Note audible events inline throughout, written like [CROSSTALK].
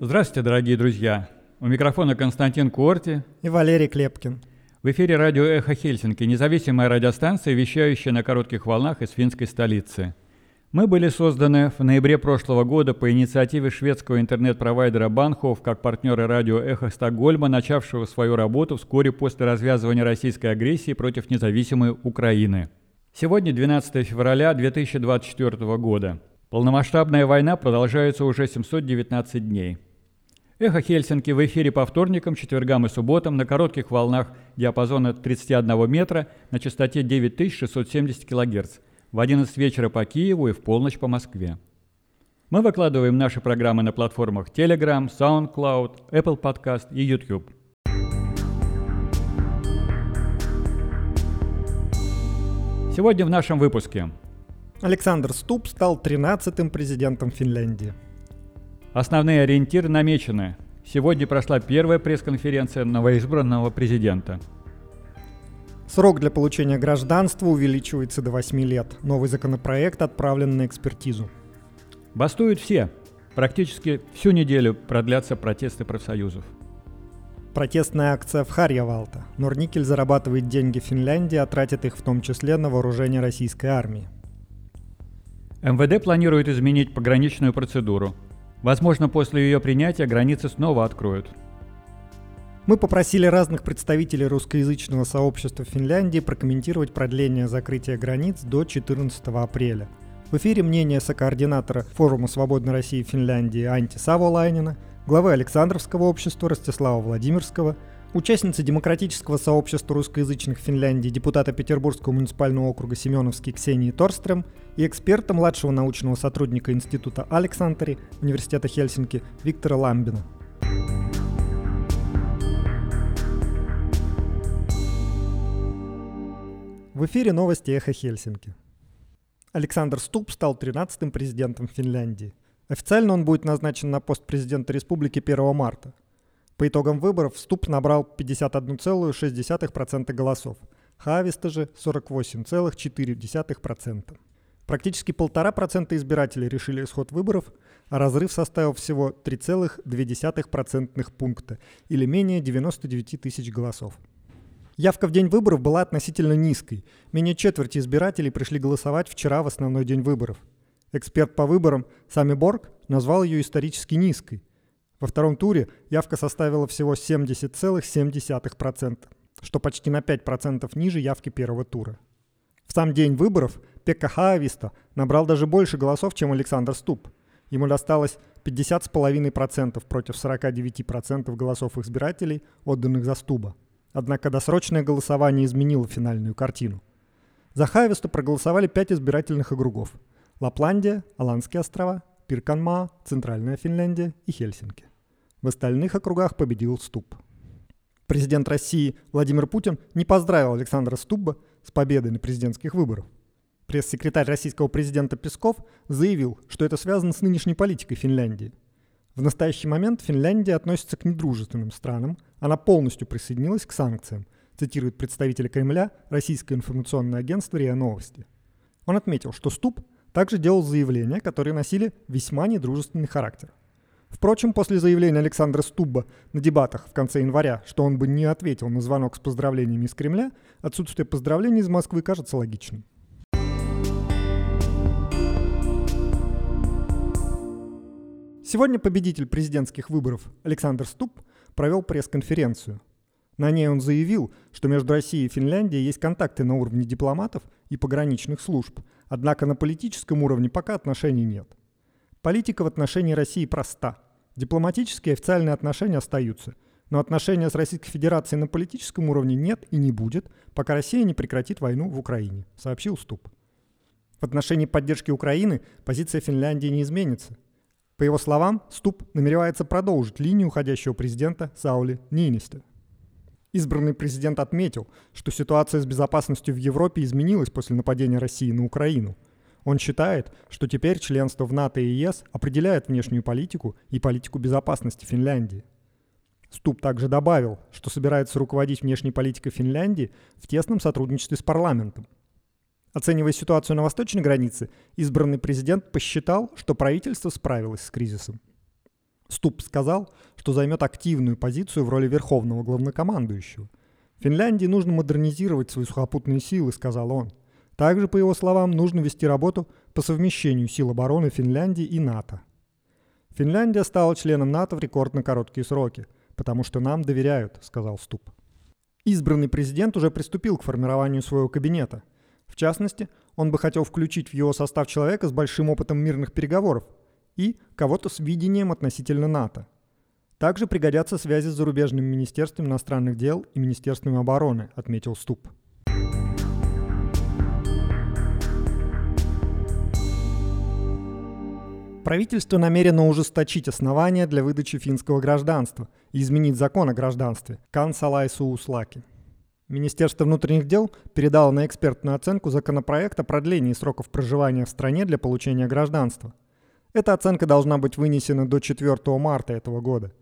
Здравствуйте, дорогие друзья! У микрофона Константин Куорти и Валерий Клепкин. В эфире радио «Эхо Хельсинки», независимая радиостанция, вещающая на коротких волнах из финской столицы. Мы были созданы в ноябре прошлого года по инициативе шведского интернет-провайдера Банхов как партнеры радио «Эхо Стокгольма», начавшего свою работу вскоре после развязывания российской агрессии против независимой Украины. Сегодня 12 февраля 2024 года. Полномасштабная война продолжается уже 719 дней. Эхо Хельсинки в эфире по вторникам, четвергам и субботам на коротких волнах диапазона 31 метра на частоте 9670 кГц в 11 вечера по Киеву и в полночь по Москве. Мы выкладываем наши программы на платформах Telegram, SoundCloud, Apple Podcast и YouTube. Сегодня в нашем выпуске. Александр Ступ стал 13-м президентом Финляндии. Основные ориентиры намечены. Сегодня прошла первая пресс-конференция новоизбранного президента. Срок для получения гражданства увеличивается до 8 лет. Новый законопроект отправлен на экспертизу. Бастуют все. Практически всю неделю продлятся протесты профсоюзов. Протестная акция в Харьявалта. Норникель зарабатывает деньги в Финляндии, а тратит их в том числе на вооружение российской армии. МВД планирует изменить пограничную процедуру. Возможно, после ее принятия границы снова откроют. Мы попросили разных представителей русскоязычного сообщества Финляндии прокомментировать продление закрытия границ до 14 апреля. В эфире мнение сокоординатора форума «Свободной России в Финляндии» Анти Саволайнина, главы Александровского общества Ростислава Владимирского, участницы демократического сообщества русскоязычных Финляндии, депутата Петербургского муниципального округа Семеновский Ксении Торстрем и эксперта младшего научного сотрудника Института Александри Университета Хельсинки Виктора Ламбина. В эфире новости «Эхо Хельсинки». Александр Ступ стал 13-м президентом Финляндии. Официально он будет назначен на пост президента республики 1 марта – по итогам выборов Ступ набрал 51,6% голосов, Хависта же 48,4%. Практически полтора процента избирателей решили исход выборов, а разрыв составил всего 3,2% пункта или менее 99 тысяч голосов. Явка в день выборов была относительно низкой. Менее четверти избирателей пришли голосовать вчера в основной день выборов. Эксперт по выборам Сами Борг назвал ее исторически низкой – во втором туре явка составила всего 70,7%, что почти на 5% ниже явки первого тура. В сам день выборов Пекка Хаависта набрал даже больше голосов, чем Александр Ступ. Ему досталось 50,5% против 49% голосов избирателей, отданных за Стуба. Однако досрочное голосование изменило финальную картину. За Хаависта проголосовали 5 избирательных округов. Лапландия, Аландские острова, Пирканмаа, Центральная Финляндия и Хельсинки. В остальных округах победил Ступ. Президент России Владимир Путин не поздравил Александра Стуба с победой на президентских выборах. Пресс-секретарь российского президента Песков заявил, что это связано с нынешней политикой Финляндии. В настоящий момент Финляндия относится к недружественным странам, она полностью присоединилась к санкциям, цитирует представитель Кремля российское информационное агентство РИА Новости. Он отметил, что Ступ также делал заявления, которые носили весьма недружественный характер – Впрочем, после заявления Александра Стубба на дебатах в конце января, что он бы не ответил на звонок с поздравлениями из Кремля, отсутствие поздравлений из Москвы кажется логичным. Сегодня победитель президентских выборов Александр Стуб провел пресс-конференцию. На ней он заявил, что между Россией и Финляндией есть контакты на уровне дипломатов и пограничных служб, однако на политическом уровне пока отношений нет. Политика в отношении России проста – Дипломатические официальные отношения остаются, но отношения с Российской Федерацией на политическом уровне нет и не будет, пока Россия не прекратит войну в Украине, сообщил Ступ. В отношении поддержки Украины позиция Финляндии не изменится. По его словам, Ступ намеревается продолжить линию уходящего президента Саули Ниниста. Избранный президент отметил, что ситуация с безопасностью в Европе изменилась после нападения России на Украину – он считает, что теперь членство в НАТО и ЕС определяет внешнюю политику и политику безопасности Финляндии. Ступ также добавил, что собирается руководить внешней политикой Финляндии в тесном сотрудничестве с парламентом. Оценивая ситуацию на восточной границе, избранный президент посчитал, что правительство справилось с кризисом. Ступ сказал, что займет активную позицию в роли верховного главнокомандующего. Финляндии нужно модернизировать свои сухопутные силы, сказал он. Также, по его словам, нужно вести работу по совмещению сил обороны Финляндии и НАТО. Финляндия стала членом НАТО в рекордно короткие сроки, потому что нам доверяют, сказал Ступ. Избранный президент уже приступил к формированию своего кабинета. В частности, он бы хотел включить в его состав человека с большим опытом мирных переговоров и кого-то с видением относительно НАТО. Также пригодятся связи с зарубежным министерством иностранных дел и Министерством обороны, отметил Ступ. Правительство намерено ужесточить основания для выдачи финского гражданства и изменить закон о гражданстве Кансалайсу Услаки. Министерство внутренних дел передало на экспертную оценку законопроект о продлении сроков проживания в стране для получения гражданства. Эта оценка должна быть вынесена до 4 марта этого года.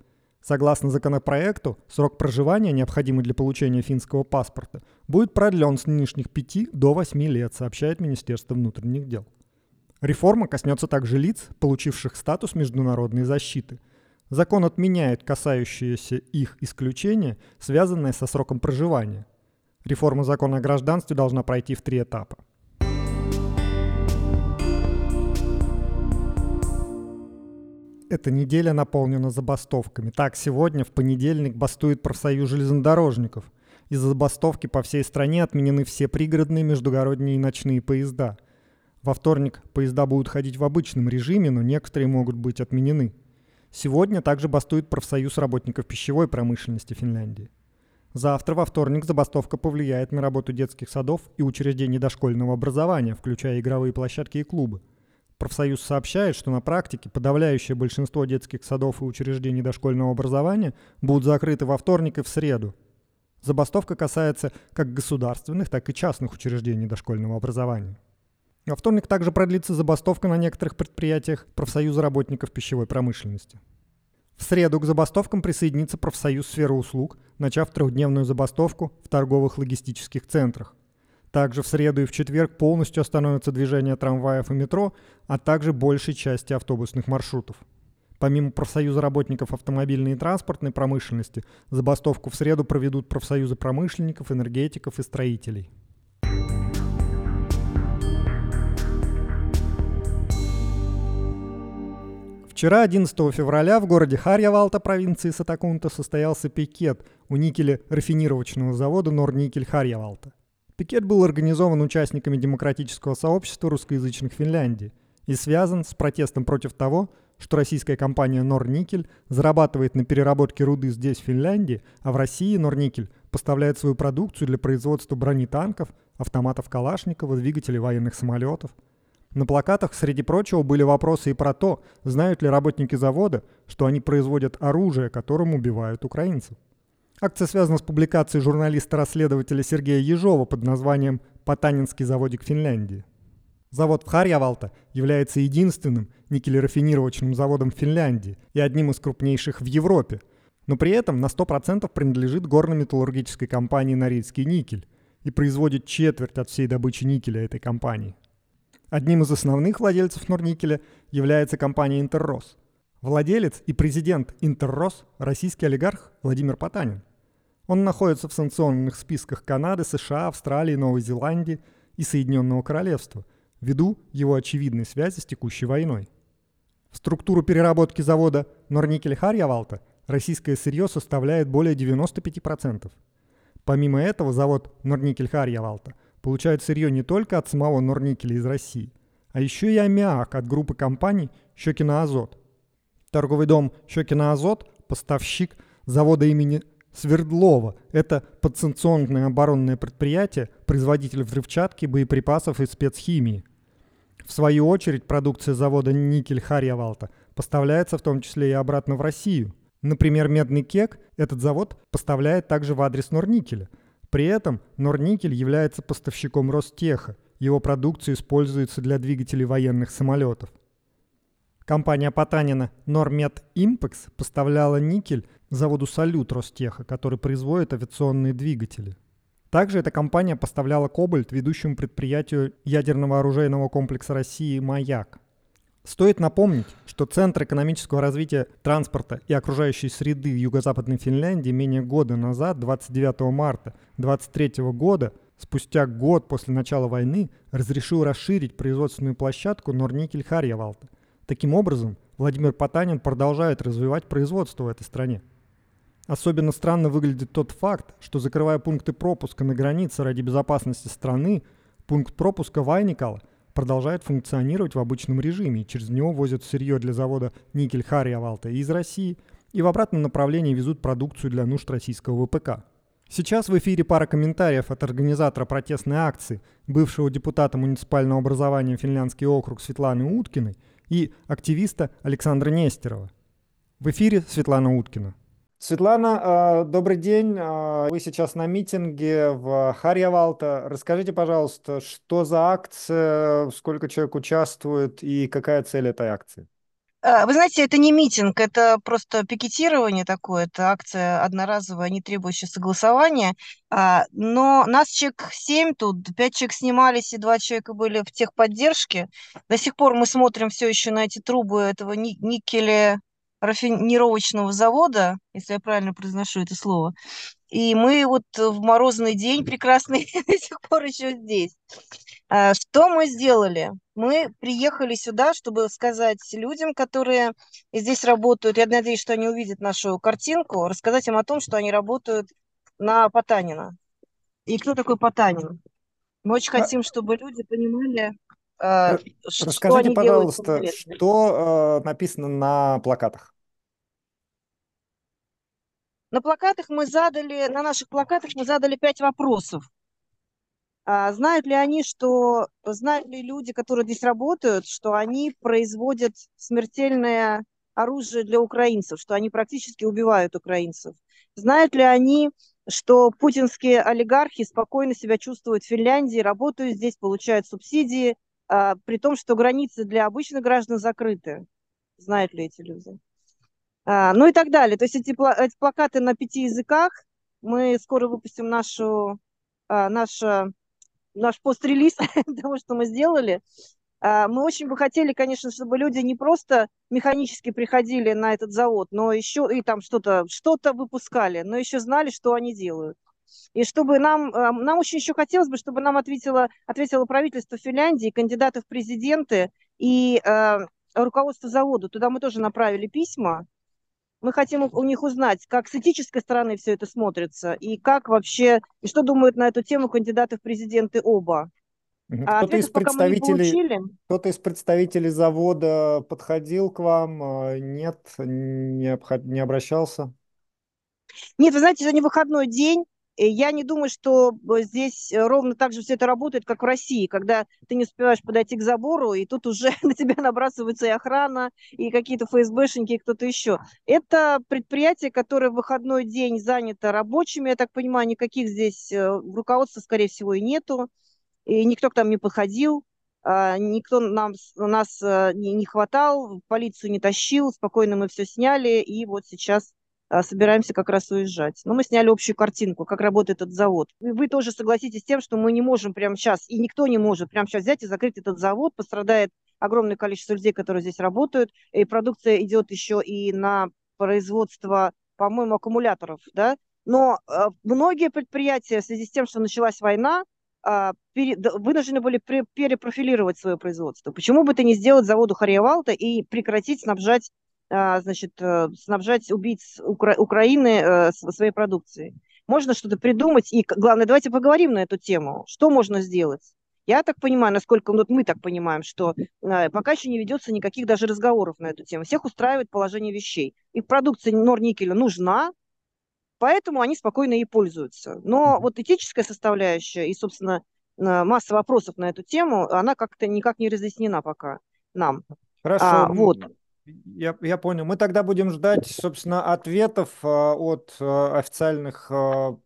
Согласно законопроекту, срок проживания, необходимый для получения финского паспорта, будет продлен с нынешних 5 до 8 лет, сообщает Министерство внутренних дел. Реформа коснется также лиц, получивших статус международной защиты. Закон отменяет касающиеся их исключения, связанные со сроком проживания. Реформа закона о гражданстве должна пройти в три этапа. Эта неделя наполнена забастовками. Так, сегодня, в понедельник, бастует профсоюз железнодорожников. Из-за забастовки по всей стране отменены все пригородные, междугородние и ночные поезда – во вторник поезда будут ходить в обычном режиме, но некоторые могут быть отменены. Сегодня также бастует профсоюз работников пищевой промышленности Финляндии. Завтра, во вторник, забастовка повлияет на работу детских садов и учреждений дошкольного образования, включая игровые площадки и клубы. Профсоюз сообщает, что на практике подавляющее большинство детских садов и учреждений дошкольного образования будут закрыты во вторник и в среду. Забастовка касается как государственных, так и частных учреждений дошкольного образования. Во вторник также продлится забастовка на некоторых предприятиях профсоюза работников пищевой промышленности. В среду к забастовкам присоединится профсоюз сферы услуг, начав трехдневную забастовку в торговых логистических центрах. Также в среду и в четверг полностью остановится движение трамваев и метро, а также большей части автобусных маршрутов. Помимо профсоюза работников автомобильной и транспортной промышленности, забастовку в среду проведут профсоюзы промышленников, энергетиков и строителей. Вчера, 11 февраля, в городе Харьявалта провинции Сатакунта состоялся пикет у никеля-рафинировочного завода Норникель Харьявалта. Пикет был организован участниками демократического сообщества русскоязычных Финляндии и связан с протестом против того, что российская компания Норникель зарабатывает на переработке руды здесь, в Финляндии, а в России Норникель поставляет свою продукцию для производства бронетанков, автоматов Калашникова, двигателей военных самолетов – на плакатах, среди прочего, были вопросы и про то, знают ли работники завода, что они производят оружие, которым убивают украинцев. Акция связана с публикацией журналиста-расследователя Сергея Ежова под названием «Потанинский заводик Финляндии». Завод в Харьявалта является единственным никелерафинировочным заводом в Финляндии и одним из крупнейших в Европе, но при этом на 100% принадлежит горно-металлургической компании «Норильский никель» и производит четверть от всей добычи никеля этой компании. Одним из основных владельцев Норникеля является компания «Интеррос». Владелец и президент «Интеррос» – российский олигарх Владимир Потанин. Он находится в санкционных списках Канады, США, Австралии, Новой Зеландии и Соединенного Королевства ввиду его очевидной связи с текущей войной. В структуру переработки завода Норникель Харьявалта российское сырье составляет более 95%. Помимо этого завод Норникель Харьявалта получают сырье не только от самого Норникеля из России, а еще и аммиак от группы компаний «Щекина Азот». Торговый дом «Щекина Азот» – поставщик завода имени Свердлова. Это подсанкционное оборонное предприятие, производитель взрывчатки, боеприпасов и спецхимии. В свою очередь, продукция завода «Никель Харьявалта» поставляется в том числе и обратно в Россию. Например, медный кек этот завод поставляет также в адрес Норникеля – при этом Норникель является поставщиком Ростеха, его продукция используется для двигателей военных самолетов. Компания Потанина Нормет Импекс поставляла никель заводу Салют Ростеха, который производит авиационные двигатели. Также эта компания поставляла кобальт ведущему предприятию ядерного оружейного комплекса России «Маяк». Стоит напомнить, что Центр экономического развития транспорта и окружающей среды в Юго-Западной Финляндии менее года назад, 29 марта 2023 года, спустя год после начала войны, разрешил расширить производственную площадку Норникель Харьявалта. Таким образом, Владимир Потанин продолжает развивать производство в этой стране. Особенно странно выглядит тот факт, что закрывая пункты пропуска на границе ради безопасности страны, пункт пропуска Вайникала – продолжает функционировать в обычном режиме, через него возят сырье для завода никель Харьявалта из России и в обратном направлении везут продукцию для нужд российского ВПК. Сейчас в эфире пара комментариев от организатора протестной акции, бывшего депутата муниципального образования Финляндский округ Светланы Уткиной и активиста Александра Нестерова. В эфире Светлана Уткина. Светлана, а, добрый день. А, вы сейчас на митинге в Харьявалта. Расскажите, пожалуйста, что за акция, сколько человек участвует и какая цель этой акции? А, вы знаете, это не митинг, это просто пикетирование такое, это акция одноразовая, не требующая согласования. Но нас человек семь тут, пять человек снимались и два человека были в техподдержке. До сих пор мы смотрим все еще на эти трубы этого никеля рафинировочного завода, если я правильно произношу это слово. И мы вот в морозный день прекрасный [LAUGHS] до сих пор еще здесь. А, что мы сделали? Мы приехали сюда, чтобы сказать людям, которые здесь работают, я надеюсь, что они увидят нашу картинку, рассказать им о том, что они работают на Потанина. И кто такой Потанин? Мы очень а хотим, чтобы люди понимали, Расскажите, что пожалуйста, что э, написано на плакатах? На плакатах мы задали, на наших плакатах мы задали пять вопросов. А, знают ли они, что, знают ли люди, которые здесь работают, что они производят смертельное оружие для украинцев, что они практически убивают украинцев? Знают ли они, что путинские олигархи спокойно себя чувствуют в Финляндии, работают здесь, получают субсидии, при том, что границы для обычных граждан закрыты? Знают ли эти люди? А, ну и так далее. То есть эти, эти плакаты на пяти языках. Мы скоро выпустим нашу, а, наш, наш пост-релиз [LAUGHS] того, что мы сделали. А, мы очень бы хотели, конечно, чтобы люди не просто механически приходили на этот завод, но еще и там что-то что выпускали, но еще знали, что они делают. И чтобы нам, нам очень еще хотелось бы, чтобы нам ответило, ответило правительство Финляндии, кандидаты в президенты и э, руководство завода. Туда мы тоже направили письма, мы хотим у них узнать, как с этической стороны все это смотрится, и как вообще, и что думают на эту тему кандидаты в президенты оба. А кто-то из представителей, кто-то из представителей завода подходил к вам, а, нет, не, обход, не обращался? Нет, вы знаете, сегодня выходной день, я не думаю, что э, здесь э, ровно так же все это работает, как в России, когда ты не успеваешь подойти к забору, и тут уже [LAUGHS] на тебя набрасывается и охрана, и какие-то ФСБшники, и кто-то еще. Это предприятие, которое в выходной день занято рабочими, я так понимаю, никаких здесь э, руководства, скорее всего, и нету, и никто к нам не подходил, а, никто нам, нас не, хватал, полицию не тащил, спокойно мы все сняли, и вот сейчас собираемся как раз уезжать. Но мы сняли общую картинку, как работает этот завод. И вы тоже согласитесь с тем, что мы не можем прямо сейчас, и никто не может прямо сейчас взять и закрыть этот завод. Пострадает огромное количество людей, которые здесь работают, и продукция идет еще и на производство, по-моему, аккумуляторов, да. Но э, многие предприятия в связи с тем, что началась война, э, пере, вынуждены были перепрофилировать свое производство. Почему бы это не сделать заводу Харьявалта и прекратить снабжать а, значит, э, снабжать убийц Укра- Украины э, своей продукцией. Можно что-то придумать, и главное, давайте поговорим на эту тему. Что можно сделать? Я так понимаю, насколько вот мы так понимаем, что э, пока еще не ведется никаких даже разговоров на эту тему. Всех устраивает положение вещей. Их продукция Норникеля нужна, поэтому они спокойно ей пользуются. Но вот этическая составляющая и, собственно, масса вопросов на эту тему, она как-то никак не разъяснена пока нам. Хорошо. А, вот. Я, я понял. Мы тогда будем ждать, собственно, ответов а, от а, официальных а,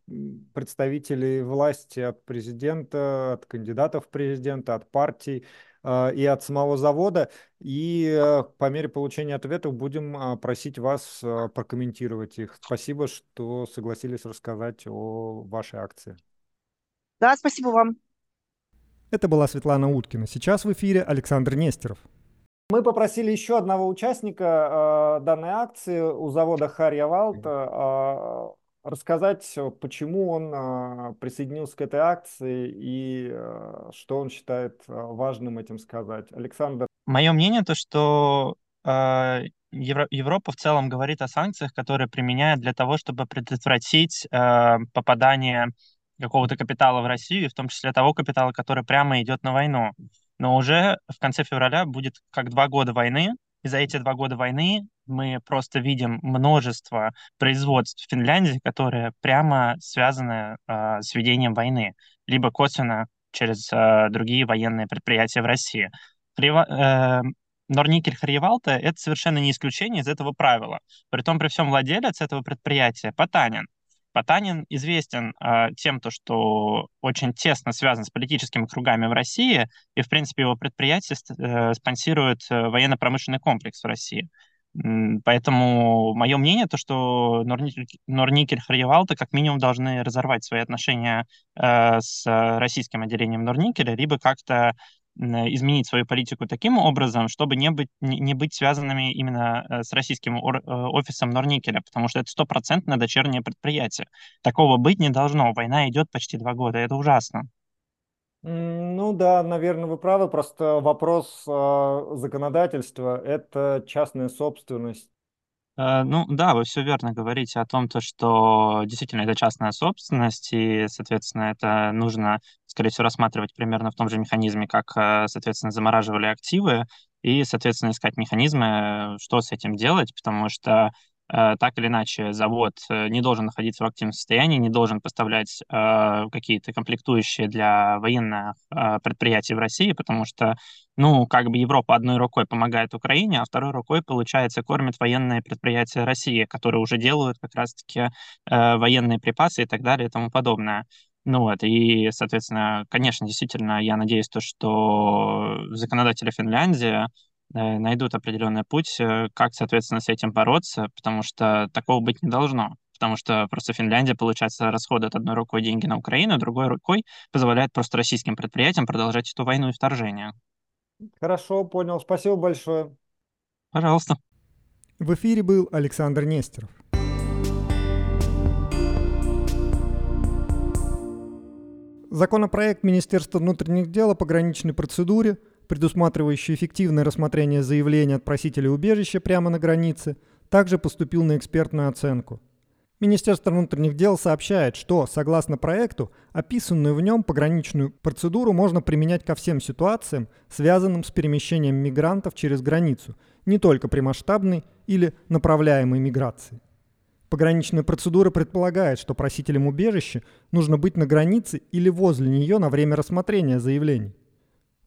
представителей власти, от президента, от кандидатов в президента, от партий и от самого завода. И по мере получения ответов будем просить вас прокомментировать их. Спасибо, что согласились рассказать о вашей акции. Да, спасибо вам. Это была Светлана Уткина. Сейчас в эфире Александр Нестеров. Мы попросили еще одного участника э, данной акции у завода Харья Валта э, рассказать, почему он э, присоединился к этой акции и э, что он считает э, важным этим сказать. Александр. Мое мнение то, что э, Евро Европа в целом говорит о санкциях, которые применяют для того, чтобы предотвратить э, попадание какого-то капитала в Россию, в том числе того капитала, который прямо идет на войну. Но уже в конце февраля будет как два года войны, и за эти два года войны мы просто видим множество производств в Финляндии, которые прямо связаны э, с ведением войны, либо косвенно через э, другие военные предприятия в России. Прива- э, Норникель Харьевалта — это совершенно не исключение из этого правила. Притом при всем владелец этого предприятия Потанин. Потанин известен э, тем, то, что очень тесно связан с политическими кругами в России, и, в принципе, его предприятие э, спонсирует э, военно-промышленный комплекс в России. Поэтому мое мнение то, что Норникель, Норникель Харьевалта как минимум должны разорвать свои отношения э, с российским отделением Норникеля, либо как-то изменить свою политику таким образом, чтобы не быть, не быть связанными именно э, с российским э, офисом Норникеля, потому что это стопроцентное дочернее предприятие. Такого быть не должно. Война идет почти два года, это ужасно. Ну да, наверное, вы правы. Просто вопрос э, законодательства – это частная собственность. Э, ну да, вы все верно говорите о том, то, что действительно это частная собственность, и, соответственно, это нужно, скорее всего, рассматривать примерно в том же механизме, как, э, соответственно, замораживали активы, и, соответственно, искать механизмы, что с этим делать, потому что Э, так или иначе завод э, не должен находиться в активном состоянии, не должен поставлять э, какие-то комплектующие для военных предприятий в России, потому что, ну, как бы Европа одной рукой помогает Украине, а второй рукой, получается, кормит военные предприятия России, которые уже делают как раз-таки военные припасы и так далее и тому подобное. Ну вот, и, соответственно, конечно, действительно, я надеюсь, то, что законодатели Финляндии Э, найдут определенный путь, э, как, соответственно, с этим бороться, потому что такого быть не должно. Потому что просто Финляндия, получается, расходует одной рукой деньги на Украину, другой рукой позволяет просто российским предприятиям продолжать эту войну и вторжение. Хорошо, понял. Спасибо большое. Пожалуйста. В эфире был Александр Нестеров. Законопроект Министерства внутренних дел о пограничной процедуре – предусматривающий эффективное рассмотрение заявления от просителя убежища прямо на границе, также поступил на экспертную оценку. Министерство внутренних дел сообщает, что, согласно проекту, описанную в нем пограничную процедуру можно применять ко всем ситуациям, связанным с перемещением мигрантов через границу, не только при масштабной или направляемой миграции. Пограничная процедура предполагает, что просителям убежища нужно быть на границе или возле нее на время рассмотрения заявлений.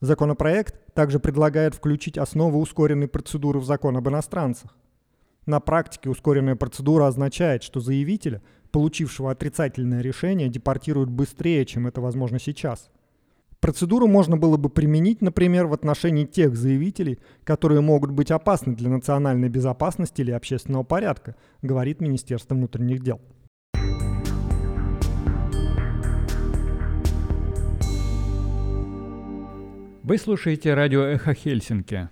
Законопроект также предлагает включить основы ускоренной процедуры в закон об иностранцах. На практике ускоренная процедура означает, что заявителя, получившего отрицательное решение, депортируют быстрее, чем это возможно сейчас. Процедуру можно было бы применить, например, в отношении тех заявителей, которые могут быть опасны для национальной безопасности или общественного порядка, говорит Министерство внутренних дел. Вы слушаете радио «Эхо Хельсинки».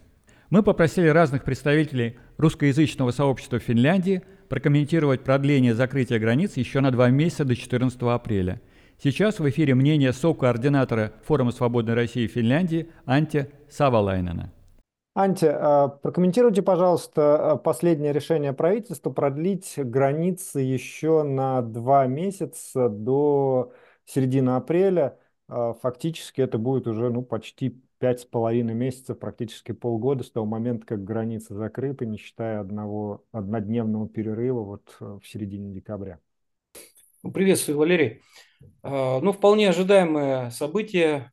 Мы попросили разных представителей русскоязычного сообщества Финляндии прокомментировать продление закрытия границ еще на два месяца до 14 апреля. Сейчас в эфире мнение со-координатора Форума Свободной России в Финляндии Анте Савалайнена. Анте, а, прокомментируйте, пожалуйста, а, последнее решение правительства продлить границы еще на два месяца до середины апреля. А, фактически это будет уже ну, почти пять с половиной месяцев, практически полгода с того момента, как границы закрыты, не считая одного однодневного перерыва вот э, в середине декабря. Ну, приветствую, Валерий. А, ну, вполне ожидаемое событие,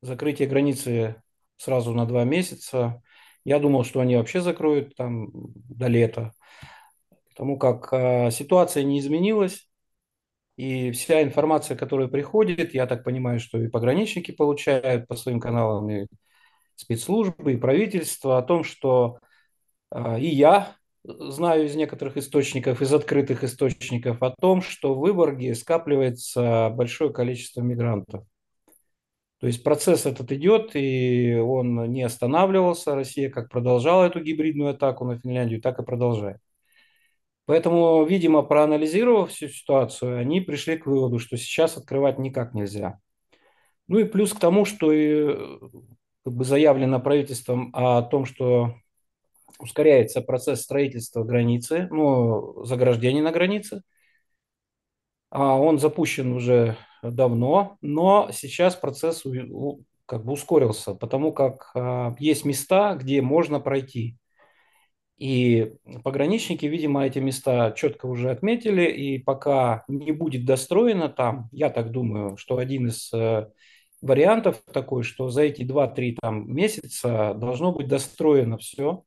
закрытие границы сразу на два месяца. Я думал, что они вообще закроют там до лета, потому как а, ситуация не изменилась. И вся информация, которая приходит, я так понимаю, что и пограничники получают по своим каналам, и спецслужбы, и правительство, о том, что э, и я знаю из некоторых источников, из открытых источников, о том, что в Выборге скапливается большое количество мигрантов. То есть процесс этот идет, и он не останавливался. Россия как продолжала эту гибридную атаку на Финляндию, так и продолжает. Поэтому, видимо, проанализировав всю ситуацию, они пришли к выводу, что сейчас открывать никак нельзя. Ну и плюс к тому, что и, как бы заявлено правительством о том, что ускоряется процесс строительства границы, ну, заграждений на границе. А он запущен уже давно, но сейчас процесс как бы ускорился, потому как а, есть места, где можно пройти. И пограничники, видимо, эти места четко уже отметили, и пока не будет достроено там, я так думаю, что один из э, вариантов такой, что за эти 2-3 там, месяца должно быть достроено все.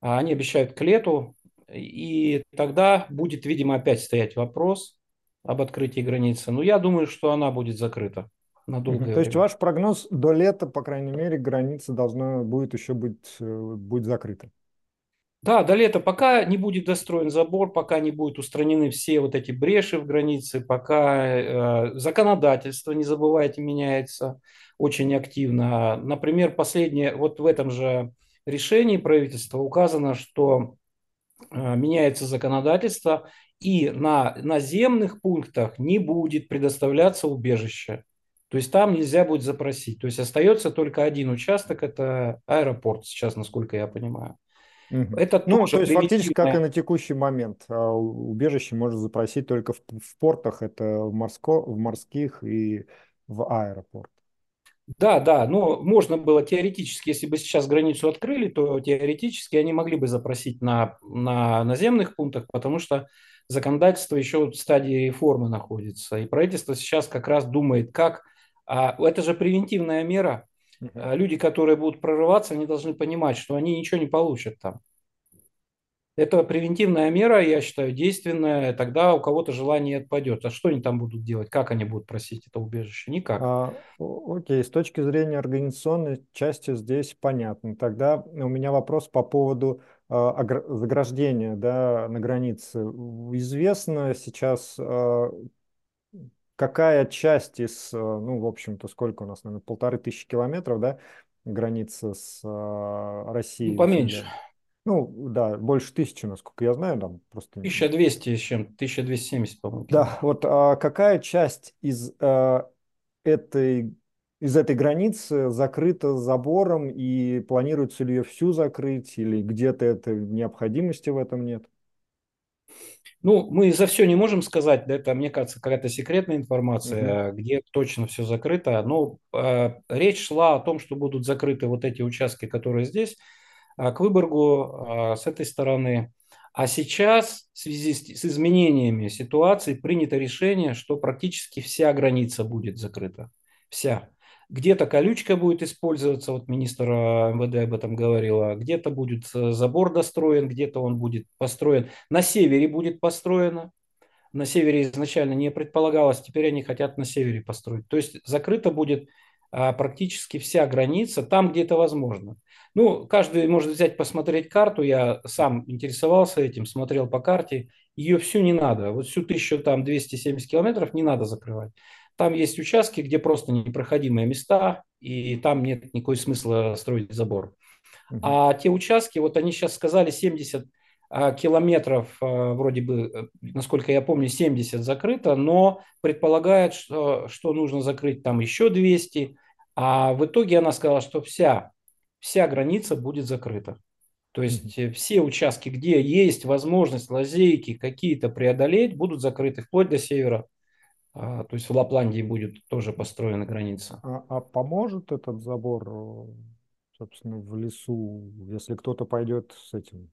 А они обещают к лету, и тогда будет, видимо, опять стоять вопрос об открытии границы. Но я думаю, что она будет закрыта на долгое То время. есть ваш прогноз до лета, по крайней мере, граница должна будет еще быть, э, будет закрыта? Да, до лета, пока не будет достроен забор, пока не будут устранены все вот эти бреши в границе, пока э, законодательство, не забывайте, меняется очень активно. Например, последнее, вот в этом же решении правительства указано, что э, меняется законодательство, и на наземных пунктах не будет предоставляться убежище. То есть там нельзя будет запросить. То есть остается только один участок, это аэропорт сейчас, насколько я понимаю. Угу. Это ну, то есть фактически как и на текущий момент. А убежище можно запросить только в, в портах, это в, морско, в морских и в аэропорт. Да, да, но можно было теоретически, если бы сейчас границу открыли, то теоретически они могли бы запросить на, на наземных пунктах, потому что законодательство еще в стадии реформы находится. И правительство сейчас как раз думает, как... А, это же превентивная мера, а люди, которые будут прорываться, они должны понимать, что они ничего не получат там. Это превентивная мера, я считаю, действенная. Тогда у кого-то желание отпадет. А что они там будут делать? Как они будут просить это убежище? Никак. А, окей, с точки зрения организационной части здесь понятно. Тогда у меня вопрос по поводу а, заграждения да, на границе. Известно сейчас, а, какая часть из, а, ну, в общем-то, сколько у нас, наверное, полторы тысячи километров, да, граница с а, Россией? Ну, поменьше. Ну, да, больше тысячи, насколько я знаю, там просто... 1200 с чем 1270, по-моему. Да, вот а какая часть из а, этой из этой границы закрыта забором и планируется ли ее всю закрыть или где-то это необходимости в этом нет? Ну, мы за все не можем сказать, да, это, мне кажется, какая-то секретная информация, угу. где точно все закрыто. Но э, речь шла о том, что будут закрыты вот эти участки, которые здесь, э, к Выборгу э, с этой стороны. А сейчас в связи с, с изменениями ситуации принято решение, что практически вся граница будет закрыта. Вся. Где-то колючка будет использоваться, вот министр э, МВД об этом говорила, где-то будет э, забор достроен, где-то он будет построен. На севере будет построено, на севере изначально не предполагалось, теперь они хотят на севере построить. То есть закрыта будет а, практически вся граница там, где это возможно. Ну, каждый может взять, посмотреть карту. Я сам интересовался этим, смотрел по карте. Ее всю не надо. Вот всю 1270 километров не надо закрывать. Там есть участки, где просто непроходимые места, и там нет никакой смысла строить забор. А те участки, вот они сейчас сказали 70 а, километров, а, вроде бы, э, насколько я помню, 70 закрыто, но предполагает, что, что нужно закрыть там еще 200, а в итоге она сказала, что вся, вся граница будет закрыта. То есть mm все участки, где есть возможность лазейки какие-то преодолеть, будут закрыты вплоть до севера. А, то есть в Лапландии будет тоже построена граница. А, а поможет этот забор, э, собственно, в лесу, если кто-то пойдет с этим,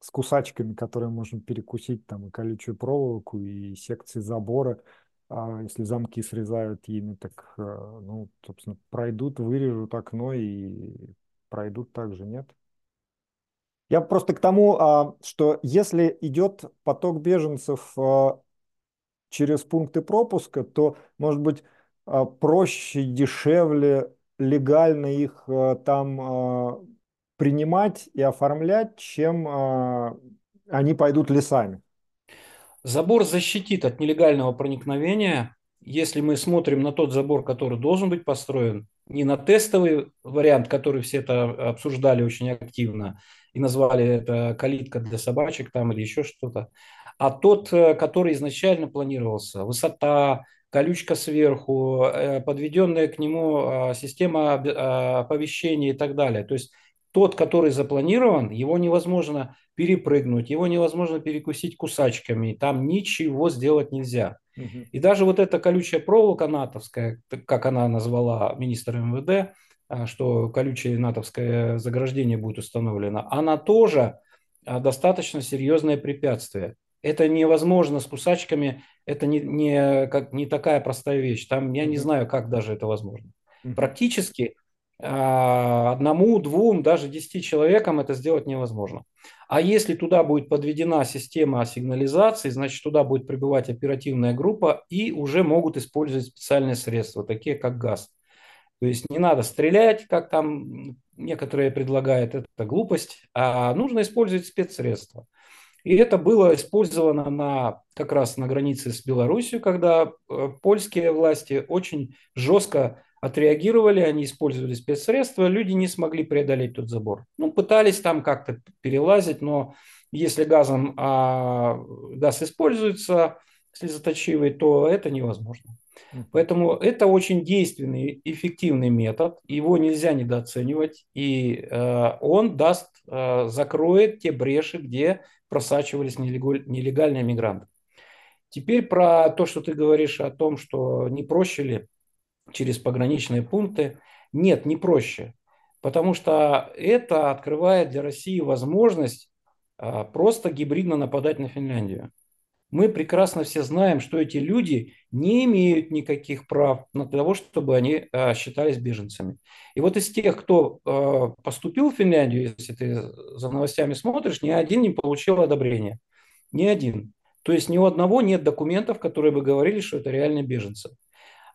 с кусачками, которые можно перекусить, там и колючую проволоку, и секции забора, а если замки срезают ими, так, э, ну, собственно, пройдут, вырежут окно и пройдут также, нет? Я просто к тому, а, что если идет поток беженцев через пункты пропуска, то, может быть, а, проще, дешевле, легально их а, там а, принимать и оформлять, чем они пойдут лесами. Забор защитит от нелегального проникновения, если мы смотрим на тот забор, который должен быть построен, не на тестовый вариант, который все это обсуждали очень активно и назвали это калитка для собачек там или еще что-то, а тот, э, который изначально планировался, высота, колючка сверху, э, подведенная к нему а, система а, оповещения и так далее. То есть тот, который запланирован, его невозможно перепрыгнуть, его невозможно перекусить кусачками, там ничего сделать нельзя. И даже вот эта колючая проволока натовская, как она назвала министр МВД, а, что колючее натовское заграждение будет установлено, она тоже достаточно серьезное препятствие. Это невозможно с кусачками, это не, не, как, не такая простая вещь. Там я не знаю, как даже это возможно. Практически а, одному, двум, даже десяти человекам это сделать невозможно. А если туда будет подведена система сигнализации, значит туда будет прибывать оперативная группа и уже могут использовать специальные средства, такие как газ. То есть не надо стрелять, как там некоторые предлагают, это глупость, а нужно использовать спецсредства. И это было использовано на, как раз на границе с Беларусью, когда э, польские власти очень жестко отреагировали, они использовали спецсредства, люди не смогли преодолеть тот забор. Ну, пытались там как-то перелазить, но если газом а, газ используется слезоточивый, то это невозможно. Поэтому это очень действенный, эффективный метод, его нельзя недооценивать, и э, он даст, э, закроет те бреши, где просачивались нелегальные мигранты. Теперь про то, что ты говоришь о том, что не проще ли через пограничные пункты. Нет, не проще, потому что это открывает для России возможность а, просто гибридно нападать на Финляндию. Мы прекрасно все знаем, что эти люди не имеют никаких прав на того, чтобы они а, считались беженцами. И вот из тех, кто а, поступил в Финляндию, если ты за новостями смотришь, ни один не получил одобрения. Ни один. То есть ни у одного нет документов, которые бы говорили, что это реальные беженцы.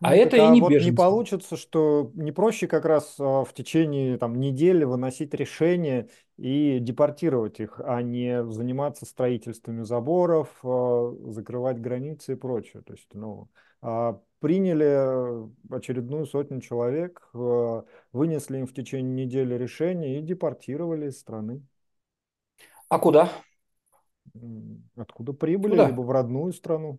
А ну, это и не вот не получится, что не проще как раз а, в течение там, недели выносить решение и депортировать их, а не заниматься строительствами заборов, а, закрывать границы и прочее. То есть, ну, а, приняли очередную сотню человек, вынесли им в течение недели решение и депортировали из страны. А куда? Откуда прибыли, Куда? либо в родную страну.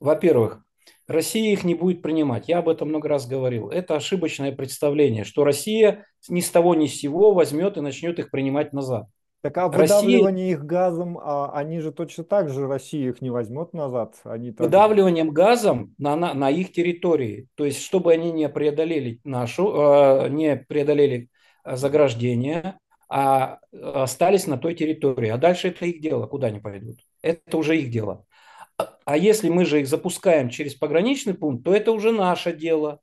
Во-первых, Россия их не будет принимать. Я об этом много раз говорил. Это ошибочное представление, что Россия ни с того ни с сего возьмет и начнет их принимать назад. Так а выдавливание Россия... их газом, а они же точно так же, Россия их не возьмет назад. Они Выдавливанием газом на, на, на их территории. То есть, чтобы они не преодолели нашу, э, не преодолели заграждение, а остались на той территории. А дальше это их дело, куда они пойдут. Это уже их дело. А если мы же их запускаем через пограничный пункт, то это уже наше дело.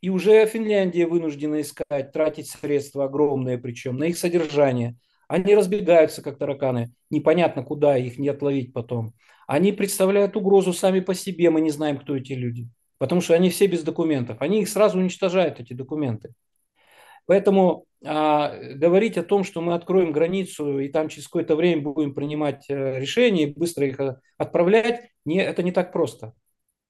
И уже Финляндия вынуждена искать, тратить средства огромные, причем на их содержание. Они разбегаются, как тараканы. Непонятно, куда их не отловить потом. Они представляют угрозу сами по себе. Мы не знаем, кто эти люди. Потому что они все без документов. Они их сразу уничтожают, эти документы. Поэтому а, говорить о том, что мы откроем границу и там через какое-то время будем принимать э, решения и быстро их э, отправлять, не, это не так просто.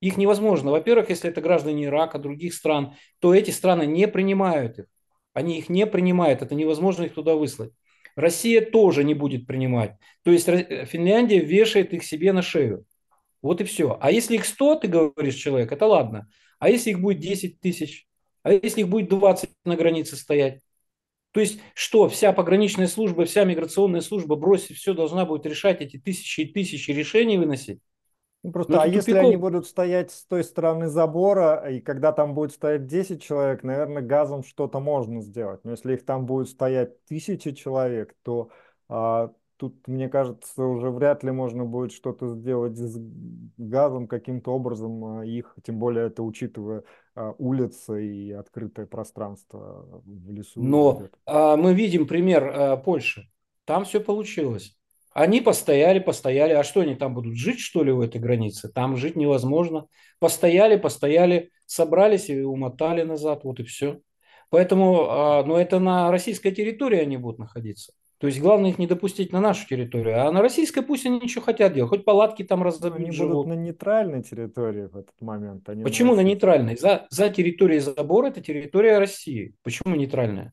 Их невозможно. Во-первых, если это граждане Ирака, других стран, то эти страны не принимают их. Они их не принимают, это невозможно их туда выслать. Россия тоже не будет принимать. То есть Финляндия вешает их себе на шею. Вот и все. А если их 100, ты говоришь, человек, это ладно. А если их будет 10 тысяч? А если их будет 20 на границе стоять? То есть что, вся пограничная служба, вся миграционная служба бросить все должна будет решать эти тысячи и тысячи решений выносить? Ну, просто, ну, а если они будут стоять с той стороны забора, и когда там будет стоять 10 человек, наверное, газом что-то можно сделать. Но если их там будет стоять тысячи человек, то а, тут, мне кажется, уже вряд ли можно будет что-то сделать с газом каким-то образом а, их, тем более это учитывая а, улицы и открытое пространство в лесу. Но а, мы видим пример а, Польши. Там все получилось. Они постояли, постояли. А что они там будут жить, что ли, в этой границе? Там жить невозможно. Постояли, постояли, собрались и умотали назад. Вот и все. Поэтому, а, но это на российской территории они будут находиться. То есть главное их не допустить на нашу территорию. А на российской пусть они ничего хотят делать. Хоть палатки там разобьют, Они живут. будут на нейтральной территории в этот момент. Они Почему на нейтральной? За, за территорией забора это территория России. Почему нейтральная?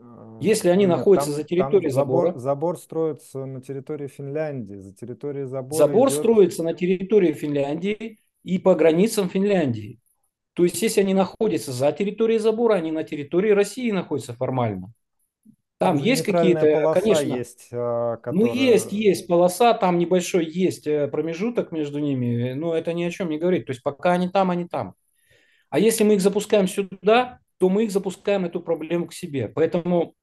А, Если они нет, находятся там- за там территорией забор, забора, забор строится на территории Финляндии. За территорией забора забор идет- строится на территории Финляндии и по границам Финляндии. То есть, если они находятся за территорией забора, они на территории России находятся формально. Там есть какие-то, конечно, есть, а, ну есть, есть полоса, там небольшой есть э, промежуток между ними, но это ни о чем не говорит. То есть, пока они там, они там. А если мы их запускаем сюда, то мы их запускаем эту проблему к себе. Поэтому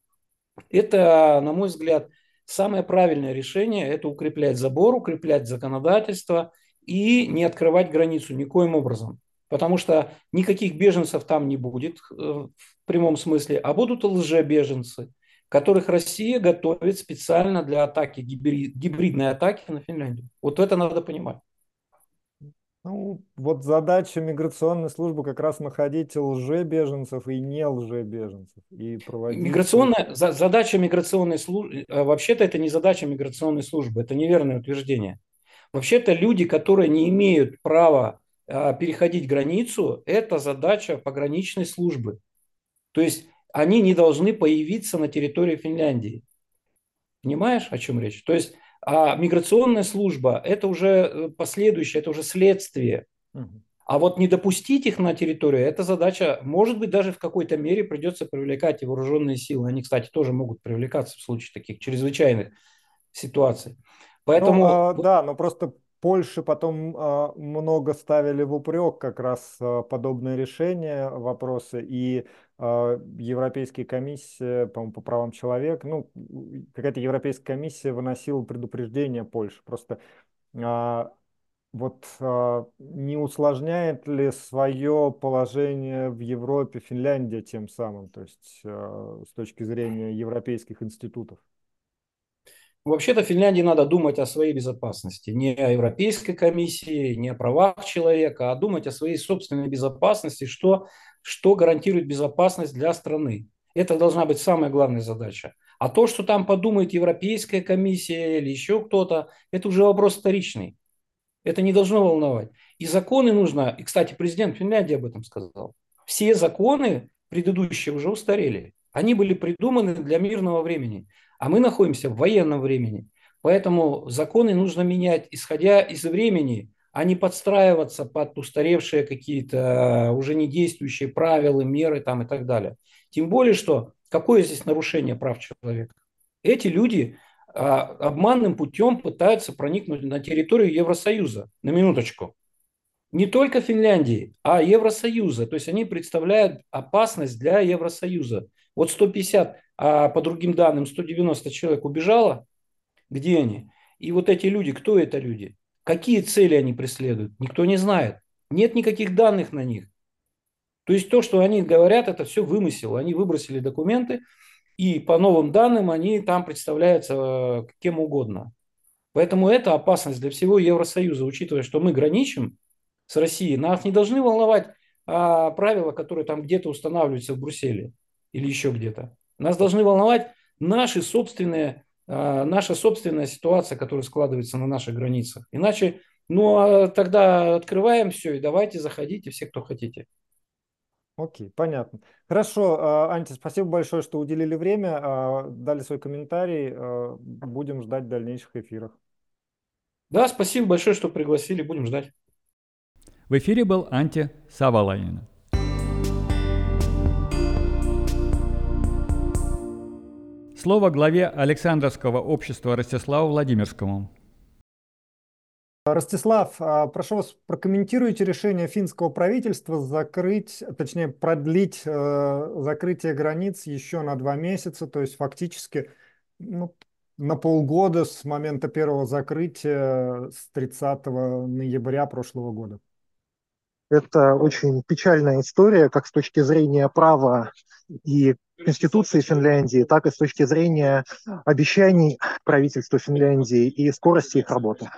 это, на мой взгляд, самое правильное решение – это укреплять забор, укреплять законодательство и не открывать границу никоим образом. Потому что никаких беженцев там не будет э, в прямом смысле, а будут лжебеженцы, которых Россия готовит специально для атаки, гибри- гибридной атаки на Финляндию. Вот это надо понимать. Ну, вот задача миграционной службы как раз находить лжебеженцев и не лжебеженцев. И проводить... Миграционная, за- задача миграционной службы, вообще-то это не задача миграционной службы, это неверное утверждение. Вообще-то люди, которые не имеют права а, переходить границу, это задача пограничной службы. То есть они не должны появиться на территории Финляндии. Понимаешь, о чем речь? То есть а миграционная служба – это уже э, последующее, это уже следствие. А вот не допустить их на территорию – это задача, может быть, даже в какой-то мере придется привлекать и вооруженные силы. Они, кстати, тоже могут привлекаться в случае таких чрезвычайных ситуаций. Поэтому Ну, а, да, но просто Польше потом а, много ставили в упрек как раз а, подобные решения, вопросы, и а, Европейская комиссия, по-моему, по правам человека, ну, какая-то Европейская комиссия выносила предупреждение Польше. Просто вот не усложняет ли свое положение в Европе Финляндия тем самым, то есть с точки зрения европейских институтов? Вообще-то Финляндии надо думать о своей безопасности. Не о Европейской комиссии, не о правах человека, а думать о своей собственной безопасности, что, что гарантирует безопасность для страны. Это должна быть самая главная задача. А то, что там подумает Европейская комиссия или еще кто-то, это уже вопрос вторичный. Это не должно волновать. И законы нужно, и, кстати, президент Финляндии об этом сказал, все законы предыдущие уже устарели. Они были придуманы для мирного времени, а мы находимся в военном времени. Поэтому законы нужно менять, исходя из времени, а не подстраиваться под устаревшие какие-то уже не действующие правила, меры там и так далее. Тем более, что какое здесь нарушение прав человека? Эти люди а, обманным путем пытаются проникнуть на территорию Евросоюза. На минуточку. Не только Финляндии, а Евросоюза. То есть они представляют опасность для Евросоюза. Вот 150, а по другим данным 190 человек убежало. Где они? И вот эти люди, кто это люди? Какие цели они преследуют? Никто не знает. Нет никаких данных на них. То есть то, что они говорят, это все вымысел. Они выбросили документы, и по новым данным они там представляются э, кем угодно. Поэтому это опасность для всего Евросоюза, учитывая, что мы граничим с Россией. Нас не должны волновать а, правила, которые там где-то устанавливаются в Брюсселе или еще где-то. Нас должны волновать наши собственные, а, наша собственная ситуация, которая складывается на наших границах. Иначе, ну а тогда открываем все и давайте заходите все, кто хотите. Окей, понятно. Хорошо, а, Анти, спасибо большое, что уделили время, дали свой комментарий. Будем ждать дальнейших эфиров. Да, спасибо большое, что пригласили, будем ждать. В эфире был Анти Саваланин. Слово главе Александровского общества Ростиславу Владимирскому. Ростислав, а, прошу вас, прокомментируйте решение финского правительства закрыть, точнее продлить э, закрытие границ еще на два месяца, то есть фактически ну, на полгода с момента первого закрытия с 30 ноября прошлого года. Это очень печальная история, как с точки зрения права и Конституции Финляндии, так и с точки зрения обещаний правительства Финляндии и скорости их работы.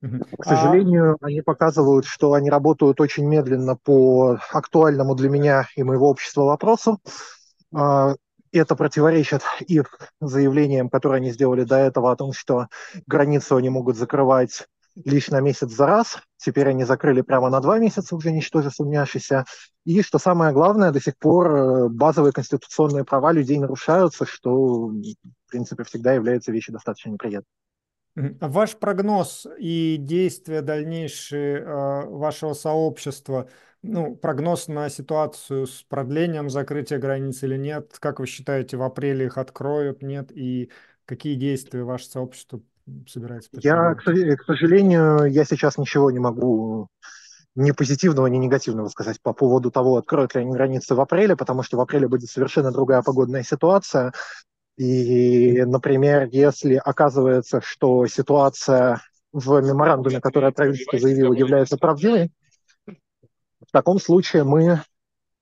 К сожалению, они показывают, что они работают очень медленно по актуальному для меня и моего общества вопросу. А, это противоречит их заявлениям, которые они сделали до этого о том, что границу они могут закрывать лишь на месяц за раз. Теперь они закрыли прямо на два месяца, уже ничтоже сумняшися. И, что самое главное, до сих пор э, базовые конституционные права людей нарушаются, что, в принципе, всегда является вещью достаточно неприятной. Ваш прогноз и действия дальнейшие э, вашего сообщества, ну, прогноз на ситуацию с продлением закрытия границ или нет? Как вы считаете, в апреле их откроют, нет? И какие действия ваше сообщество собирается Я, к сожалению, я сейчас ничего не могу ни позитивного, ни негативного сказать по поводу того, откроют ли они границы в апреле, потому что в апреле будет совершенно другая погодная ситуация. И, например, если оказывается, что ситуация в меморандуме, которое правительство заявило, является правдивой, в таком случае мы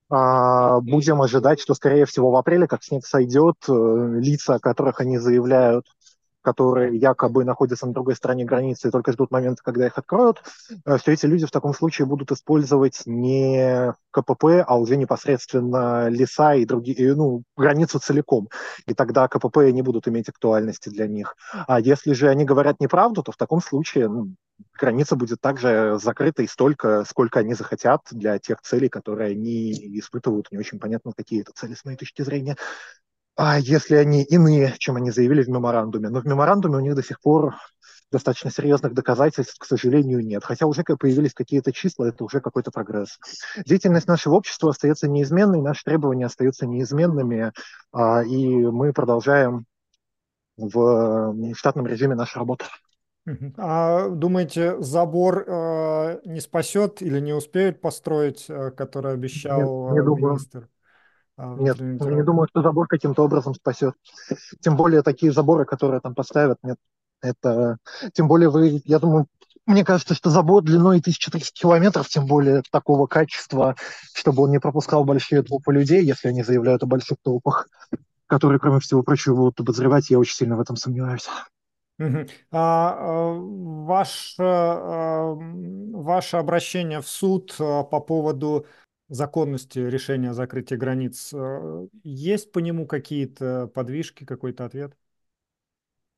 а, будем ожидать, что, скорее всего, в апреле, как снег сойдет, э, лица, о которых они заявляют, которые якобы находятся на другой стороне границы и только ждут момента, когда их откроют, э, все эти люди в таком случае будут использовать не КПП, а уже непосредственно леса и другие, ну, границу целиком. И тогда КПП не будут иметь актуальности для них. А если же они говорят неправду, то в таком случае ну, граница будет также закрыта и столько, сколько они захотят для тех целей, которые они испытывают. Не очень понятно, какие это цели с моей точки зрения а если они иные, чем они заявили в меморандуме. Но в меморандуме у них до сих пор достаточно серьезных доказательств, к сожалению, нет. Хотя уже появились какие-то числа, это уже какой-то прогресс. Деятельность нашего общества остается неизменной, наши требования остаются неизменными, а, и мы продолжаем в штатном режиме нашу работу. А думаете, забор э, не спасет или не успеют построить, э, который обещал Нет, не министр? Думаю. А, нет, я не думаю, что забор каким-то образом спасет. Тем более такие заборы, которые там поставят, нет. Это, тем более вы, я думаю, мне кажется, что забор длиной 1300 километров, тем более такого качества, чтобы он не пропускал большие толпы людей, если они заявляют о больших толпах, которые, кроме всего прочего, будут обозревать, я очень сильно в этом сомневаюсь. А, а, ваше, а, ваше обращение в суд по поводу законности решения о закрытии границ. Э, есть по нему какие-то подвижки, какой-то ответ?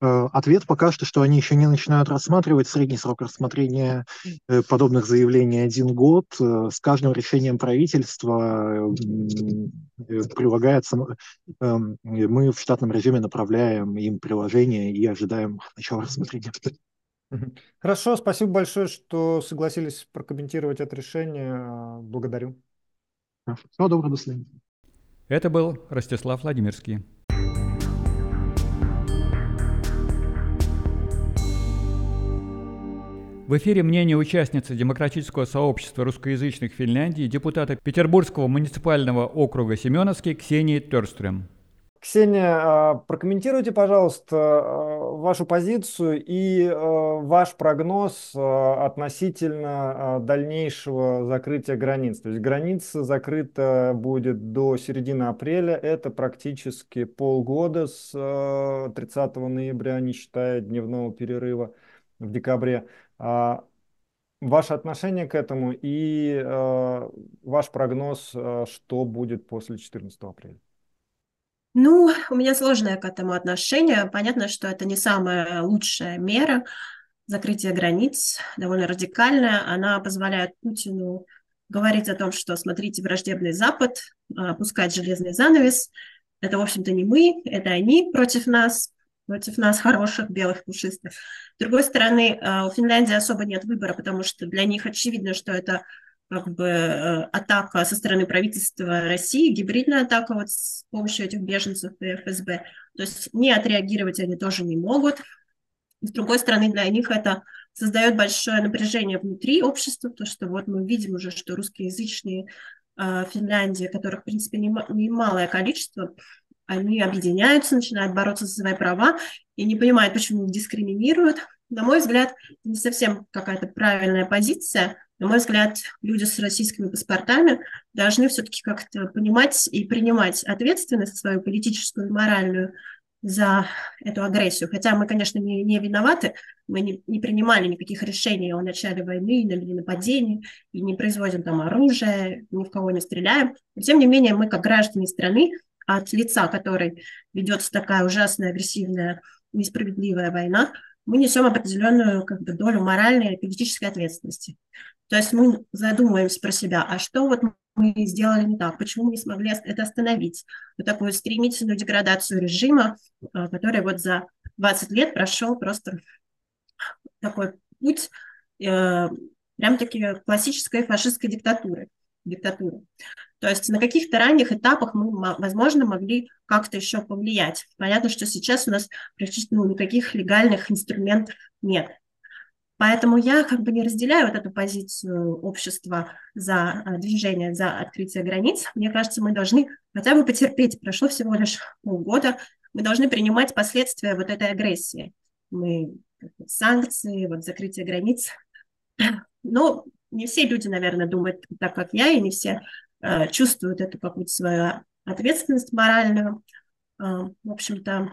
Э, ответ пока что, что они еще не начинают рассматривать. Средний срок рассмотрения э, подобных заявлений один год. С каждым решением правительства прилагается... Мы в штатном режиме направляем им приложение и ожидаем начала рассмотрения. Хорошо, спасибо большое, что согласились прокомментировать это решение. Благодарю. Всего доброго, до свидания. Это был Ростислав Владимирский. В эфире мнение участницы демократического сообщества русскоязычных Финляндии, депутата Петербургского муниципального округа Семеновский Ксении Терстрем. Ксения, а, прокомментируйте, пожалуйста, а, вашу позицию и а, ваш прогноз относительно дальнейшего закрытия границ. То есть граница закрыта будет до середины апреля, это практически полгода с 30 ноября, не считая дневного перерыва в декабре. Ваше отношение к этому и ваш прогноз, что будет после 14 апреля? Ну, у меня сложное к этому отношение. Понятно, что это не самая лучшая мера закрытия границ, довольно радикальная. Она позволяет Путину говорить о том, что смотрите враждебный Запад, опускать железный занавес. Это, в общем-то, не мы, это они против нас, против нас [LAUGHS] хороших белых пушистых. С другой стороны, а, у Финляндии особо нет выбора, потому что для них очевидно, что это как бы э, атака со стороны правительства России, гибридная атака вот с помощью этих беженцев и ФСБ. То есть не отреагировать они тоже не могут. С другой стороны, для них это создает большое напряжение внутри общества, то что вот мы видим уже, что русскоязычные э, Финляндии, которых, в принципе, немалое количество, они объединяются, начинают бороться за свои права и не понимают, почему их дискриминируют. На мой взгляд, не совсем какая-то правильная позиция, на мой взгляд, люди с российскими паспортами должны все-таки как-то понимать и принимать ответственность свою политическую и моральную за эту агрессию. Хотя мы, конечно, не, не виноваты, мы не, не принимали никаких решений о начале войны или нападении, и не производим там оружие, ни в кого не стреляем. Но, тем не менее, мы, как граждане страны, от лица, который ведется такая ужасная, агрессивная, несправедливая война, мы несем определенную как бы, долю моральной и политической ответственности. То есть мы задумываемся про себя, а что вот мы сделали не так, почему мы не смогли это остановить. Вот такую стремительную деградацию режима, а, который вот за 20 лет прошел просто такой путь э, прям-таки классической фашистской диктатуры. диктатуры. То есть на каких-то ранних этапах мы, возможно, могли как-то еще повлиять. Понятно, что сейчас у нас практически ну, никаких легальных инструментов нет. Поэтому я как бы не разделяю вот эту позицию общества за а, движение, за открытие границ. Мне кажется, мы должны хотя бы потерпеть. Прошло всего лишь полгода. Мы должны принимать последствия вот этой агрессии. Мы санкции, вот закрытие границ. Но не все люди, наверное, думают так, как я, и не все чувствуют эту какую-то свою ответственность моральную. Э, в общем-то,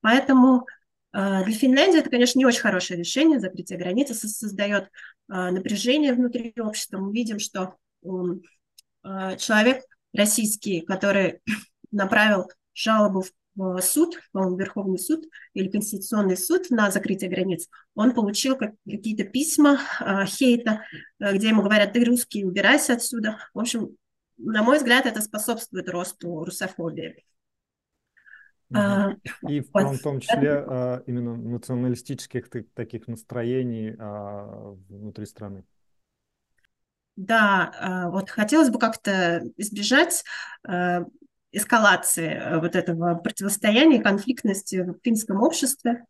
поэтому э, для Финляндии это, конечно, не очень хорошее решение. Закрытие границы создает э, напряжение внутри общества. Мы видим, что э, человек российский, который [CLEARS THROAT] направил жалобу в суд, по-моему, Верховный суд или Конституционный суд на закрытие границ, он получил какие-то письма э, хейта, э, где ему говорят, ты русский, убирайся отсюда. В общем, на мой взгляд, это способствует росту русофобии. Угу. И в, том числе а, именно националистических таких настроений а, внутри страны. Да, вот хотелось бы как-то избежать эскалации вот этого противостояния, конфликтности в финском обществе.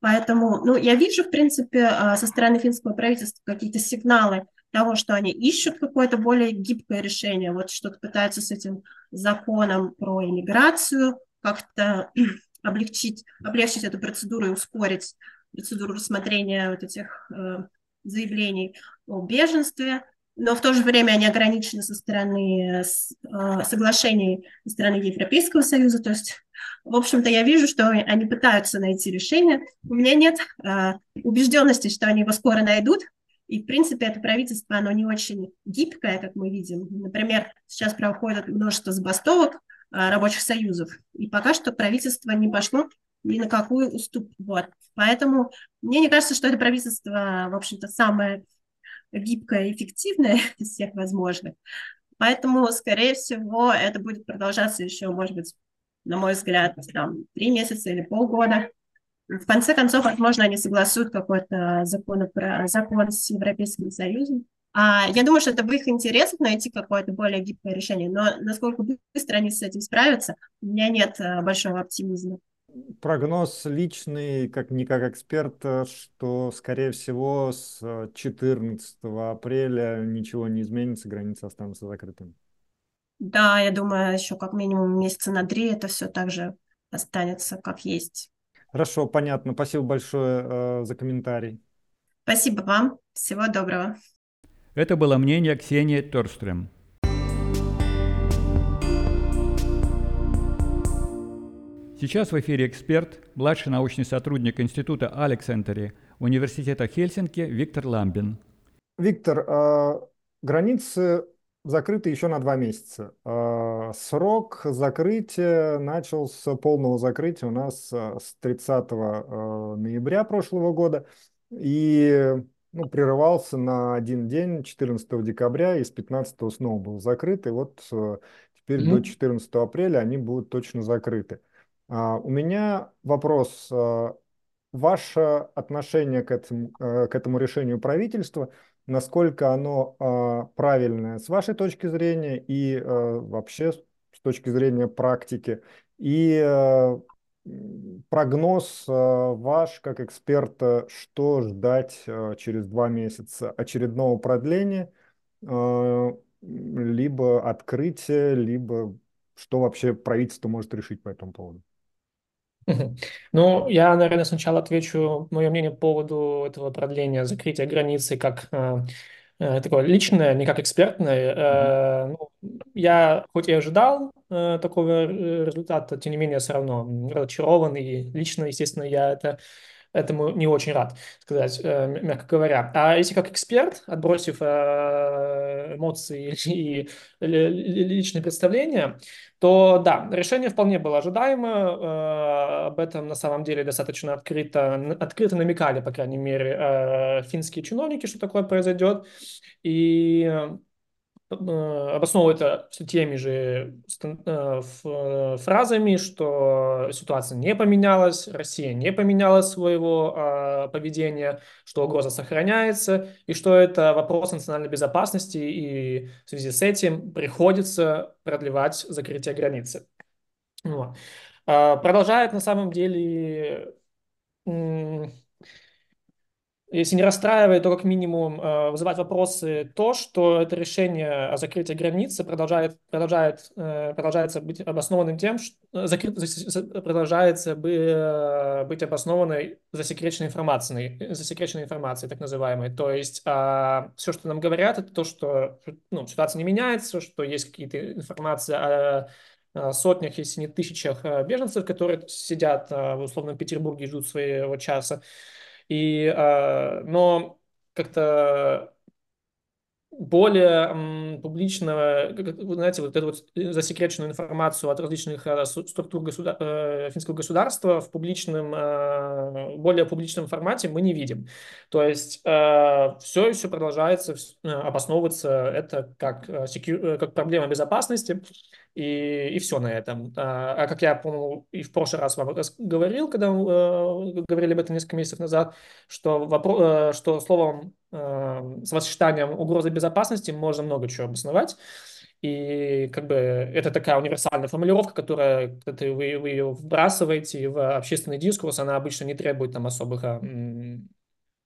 Поэтому, ну, я вижу, в принципе, а, со стороны финского правительства какие-то сигналы того, что они ищут какое-то более гибкое решение, вот что-то пытаются с этим законом про иммиграцию как-то [CLEARS THROAT] облегчить, облегчить эту процедуру и ускорить процедуру рассмотрения вот этих э, заявлений о беженстве но в то же время они ограничены со стороны э, соглашений со стороны Европейского Союза. То есть, в общем-то, я вижу, что они пытаются найти решение. У меня нет э, убежденности, что они его скоро найдут. И, в принципе, это правительство, оно не очень гибкое, как мы видим. Например, сейчас проходит множество забастовок э, рабочих союзов. И пока что правительство не пошло ни на какую уступ. Вот. Поэтому мне не кажется, что это правительство, в общем-то, самое гибкая и эффективная [LAUGHS] из всех возможных. Поэтому, скорее всего, это будет продолжаться еще, может быть, на мой взгляд, там, три месяца или полгода. В конце концов, возможно, они согласуют какой-то закон, про, закон с Европейским Союзом. А я думаю, что это в их интересах найти какое-то более гибкое решение. Но насколько быстро они с этим справятся, у меня нет э, большого оптимизма прогноз личный, как не как эксперта, что, скорее всего, с 14 апреля ничего не изменится, границы останутся закрытыми. Да, я думаю, еще как минимум месяца на три это все также останется как есть. Хорошо, понятно. Спасибо большое э, за комментарий. Спасибо вам. Всего доброго. Это было мнение Ксении Торстрем. Сейчас в эфире эксперт, младший научный сотрудник Института Алексентери Университета Хельсинки Виктор Ламбин. Виктор, э, границы закрыты еще на два месяца. Э, срок закрытия начал с полного закрытия у нас э, с 30 э, ноября прошлого года и ну, прерывался на один день, 14 декабря, и с 15 снова был закрыт. И вот теперь mm-hmm. до 14 апреля они будут точно закрыты. А, у меня вопрос. А, ваше отношение к этому, э, к этому решению правительства, насколько оно а, правильное с вашей точки зрения и э, вообще с точки зрения практики, и э, прогноз ваш как эксперта, что ждать через два месяца? Очередного продления, либо открытия, либо что вообще правительство может решить по этому поводу? Ну, я, наверное, сначала отвечу мое мнение по поводу этого продления закрытия границы как э, э, такое личное, не как экспертное. Э, ну, я хоть и ожидал э, такого результата, тем не менее, все равно разочарован. И лично, естественно, я это этому не очень рад, сказать, э, мягко говоря. А если как эксперт, отбросив э, эмоции [LAUGHS] и личные представления, то да, решение вполне было ожидаемо. Э, об этом на самом деле достаточно открыто, открыто намекали, по крайней мере, финские чиновники, что такое произойдет. И Э, обосновывает это все теми же э, фразами, что ситуация не поменялась, Россия не поменяла своего а, поведения, что угроза сохраняется, и что это вопрос национальной безопасности, и в связи с этим приходится продлевать закрытие границы. Вот. А, продолжает на самом деле если не расстраивает, то как минимум э, вызывать вопросы то, что это решение о закрытии границы продолжает, продолжает, э, продолжается быть обоснованным тем, что э, закрыт, продолжается быть обоснованной засекреченной информацией, засекреченной информацией, так называемой. То есть а, все, что нам говорят, это то, что ну, ситуация не меняется, что есть какие-то информации о сотнях, если не тысячах беженцев, которые сидят в условном Петербурге и ждут своего часа. И, э, но как-то более публично, вы знаете, вот эту вот засекреченную информацию от различных э, структур государ... э, финского государства в публичном, э, более публичном формате мы не видим. То есть э, все еще продолжается э, обосновываться это как, э, секью... Э, как проблема безопасности и, и все на этом. А, а как я, по-моему, и в прошлый раз вам говорил, когда э, говорили об этом несколько месяцев назад, что, вопрос, э, что словом э, с сочетанием угрозы безопасности можно много чего обосновать. И как бы это такая универсальная формулировка, которая, когда вы, вы ее вбрасываете в общественный дискурс, она обычно не требует там особых а,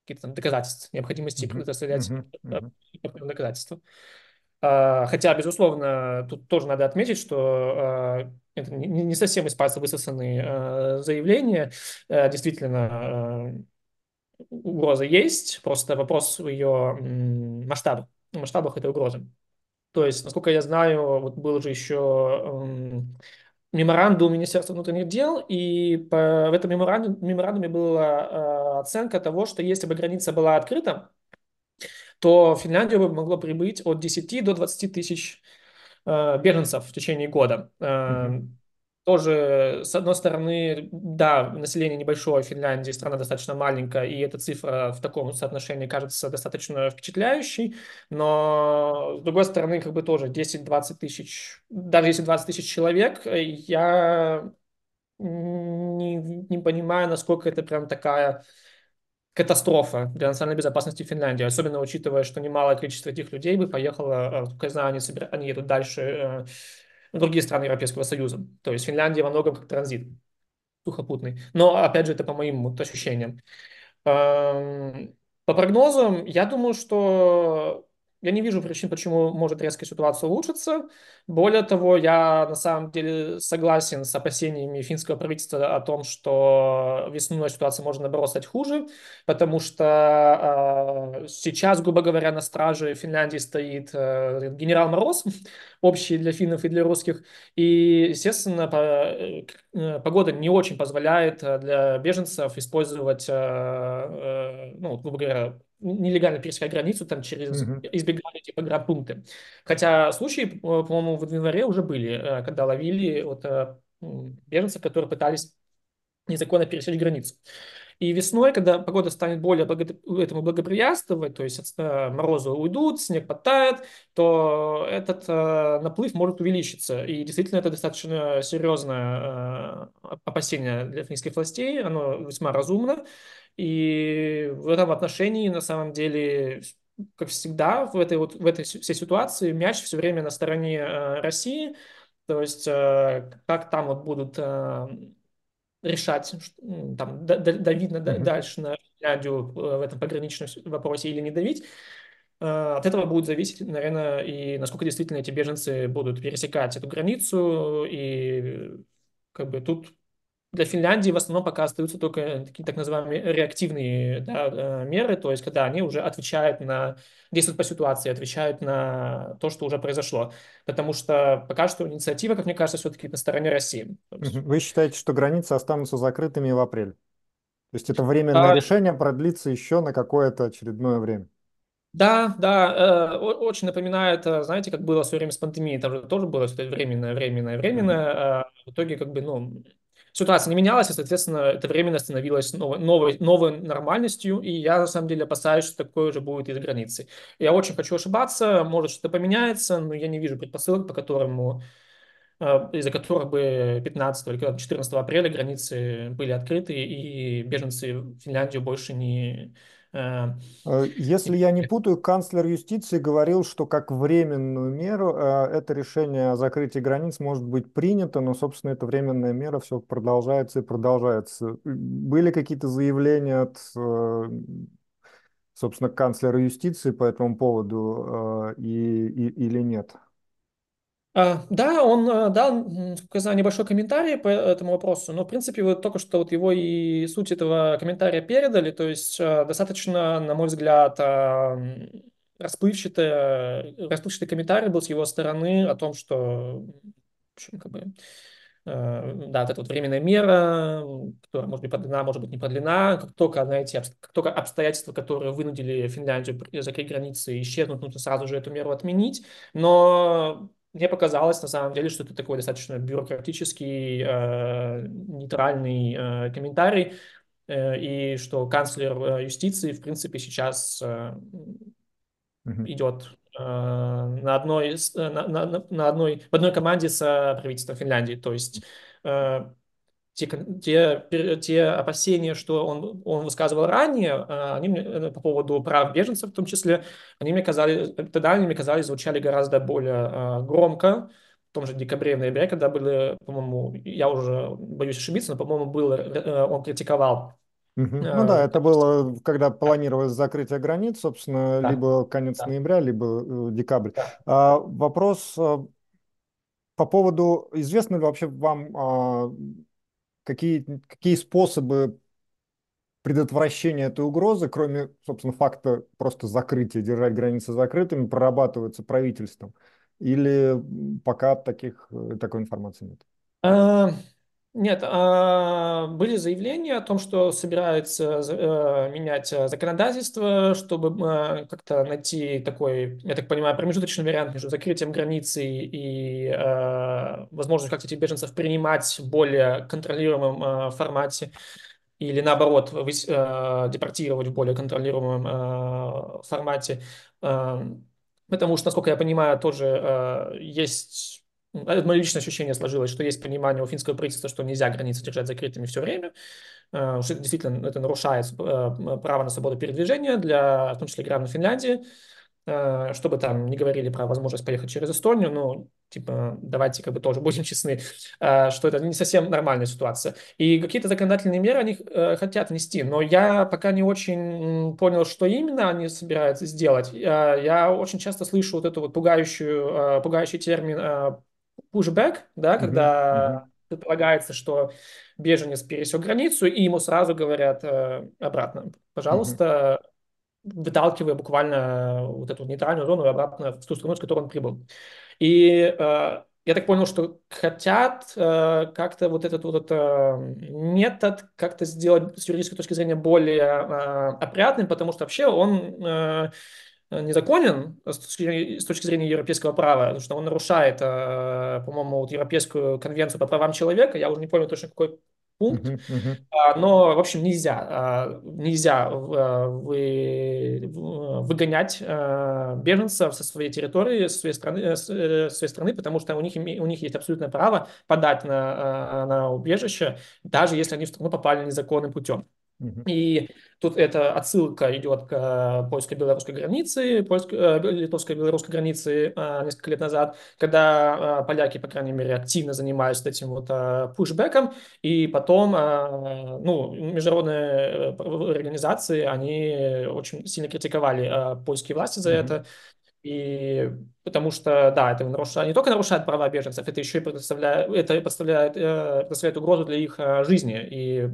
каких-то доказательств, необходимости mm-hmm. предоставлять mm-hmm. доказательства. А, хотя, безусловно, тут тоже надо отметить, что а, это не совсем из пальца высосанные а, заявления. Действительно, угроза есть, просто вопрос ее масштабах, масштабах этой угрозы. То есть, насколько я знаю, вот был же еще меморандум Министерства внутренних дел, и по, в этом меморандуме, меморандуме была оценка того, что если бы граница была открыта, то в Финляндию бы могло прибыть от 10 до 20 тысяч э, беженцев в течение года. Mm-hmm. Тоже, с одной стороны, да, население небольшое Финляндии, страна достаточно маленькая, и эта цифра в таком соотношении кажется достаточно впечатляющей, но, с другой стороны, как бы тоже 10-20 тысяч, даже если 20 тысяч человек, я не, не понимаю, насколько это прям такая катастрофа для национальной безопасности Финляндии, особенно учитывая, что немалое количество этих людей бы поехало, как я знаю, они, собира... они едут дальше э, другие страны Европейского Союза. То есть Финляндия во многом как транзит сухопутный. Но, опять же, это по моим ощущениям. Эм, по прогнозам, я думаю, что я не вижу причин, почему может резко ситуация улучшиться. Более того, я на самом деле согласен с опасениями финского правительства о том, что весной ситуация может, наоборот, стать хуже, потому что э, сейчас, грубо говоря, на страже Финляндии стоит э, генерал Мороз, [LAUGHS] общий для финнов и для русских, и, естественно, по, э, погода не очень позволяет для беженцев использовать, э, э, ну, грубо говоря, нелегально пересекать границу там через uh-huh. избегали типа грабпункты. Хотя случаи, по-моему, в январе уже были, э, когда ловили вот э, беженцев, которые пытались незаконно пересечь границу. И весной, когда погода станет более этому благоприятствовать, то есть э, морозы уйдут, снег подтает, то этот наплыв может увеличиться. И действительно это достаточно серьезное опасение для финских властей, оно весьма разумно. И в этом отношении, на самом деле, как всегда, в этой, вот, в этой всей ситуации мяч все время на стороне э, России. То есть, э, как там вот будут э, решать, там, давить на, mm-hmm. дальше на Финляндию в этом пограничном вопросе или не давить, от этого будет зависеть, наверное, и насколько действительно эти беженцы будут пересекать эту границу. И как бы тут для Финляндии в основном пока остаются только такие так называемые реактивные да, э, меры, то есть когда они уже отвечают на, действуют по ситуации, отвечают на то, что уже произошло. Потому что пока что инициатива, как мне кажется, все-таки на стороне России. Вы считаете, что границы останутся закрытыми в апреле? То есть это временное А, решение продлится еще на какое-то очередное время. Да, да, э, очень напоминает, э, знаете, как было в свое время с пандемией, там же тоже было что-то временное, временное, временное, а в итоге как бы, ну, ситуация не менялась, и, соответственно, это временно становилось новой, новой, новой нормальностью, и я, на самом деле, опасаюсь, что такое же будет и за границей. Я очень хочу ошибаться, может, что-то поменяется, но я не вижу предпосылок, по которому, э, из-за которых бы 15 или 14 апреля границы были открыты, и беженцы в Финляндию больше не... э, Э, Если я не путаю, канцлер юстиции говорил, что как временную меру э, это решение о закрытии границ может быть принято, но, собственно, эта временная мера все продолжается и продолжается. Были какие-то заявления от, собственно, канцлера юстиции по этому поводу и, и- или нет? А, Да, он а, дал, знаю, небольшой комментарий по этому вопросу, но, в принципе, вот только что вот его и суть этого комментария передали, то есть а, достаточно, на мой взгляд, а, м, расплывчатый, расплывчатый комментарий был с его стороны о том, что, в общем, как бы, э, да, вот эта вот временная мера, которая может быть продлена, может быть не продлена, как только, знаете, как только обстоятельства, которые вынудили Финляндию при- закрыть границы, исчезнут, нужно сразу же эту меру отменить. Но мне показалось, на самом деле, что это такой достаточно бюрократический, э, нейтральный э, комментарий, э, и что канцлер э, юстиции, в принципе, сейчас э, Мгм. идет э, на одной, э, на, на- на- одной, в одной команде с э, правительством Финляндии. То есть те, те, те опасения, что он, он высказывал ранее, э, они мне, э, по поводу прав беженцев в том числе, они мне казались, тогда они мне казались, звучали гораздо более э, громко, в том же декабре, в ноябре, когда были, по-моему, я уже боюсь ошибиться, но, по-моему, был, э, он критиковал Мгм. Ну да, это было, когда планировалось закрытие границ, собственно, да, либо конец да, ноября, либо э, декабрь. да. А, вопрос по поводу, известно ли вообще вам, а, какие, какие способы предотвращения этой угрозы, кроме, собственно, факта просто закрытия, держать границы закрытыми, прорабатываются правительством? Или пока таких, э, такой информации нет? Нет, а, были заявления о том, что собирается за- э, менять э, законодательство, чтобы э, как-то найти такой, я так понимаю, промежуточный вариант между закрытием границы и возможностью как-то этих беженцев принимать в более контролируемом формате или наоборот депортировать в более контролируемом формате. Э, Потому что, насколько я понимаю, тоже есть это мое личное ощущение сложилось, что есть понимание у финского правительства, что нельзя границы держать закрытыми все время, э, что это действительно это нарушает э, право на свободу передвижения для, в том числе, граждан Финляндии, э, чтобы там не говорили про возможность поехать через Эстонию, ну, типа, давайте как бы тоже [LAUGHS] будем честны, что это не совсем нормальная ситуация. И какие-то законодательные меры они хотят внести, но я пока не очень понял, что именно они собираются сделать. Я очень часто слышу вот эту вот пугающую, пугающий термин pushback, да, когда мгм, предполагается, что беженец пересек границу, и ему сразу говорят э, обратно, пожалуйста, выталкивая буквально вот эту нейтральную зону обратно в ту страну, с которой он прибыл. И э, я так понял, что хотят э, как-то вот этот вот э, метод как-то сделать с юридической точки зрения более э, опрятным, потому что вообще он э, незаконен с точки, с точки зрения европейского права, потому что он нарушает, э, по-моему, вот Европейскую конвенцию по правам человека, я уже не помню точно какой пункт, мгм, а, Но, в общем, нельзя, а, нельзя а, вы, выгонять беженцев со своей территории, со своей страны, э, э, со своей страны, потому что у них, у них есть абсолютное право подать на, на убежище, даже если они в страну попали незаконным путем. И тут эта отсылка идет к польско-белорусской границе, польско- э, литовско-белорусской границе э, несколько лет назад, когда э, поляки, по крайней мере, активно занимались этим вот э, пушбэком, и потом, ну, международные э, организации, они очень сильно критиковали польские власти за мгм. это, и потому что, да, это нарушает, не только нарушает права беженцев, это еще и предоставляет, это представляет, э, представляет угрозу для их жизни. И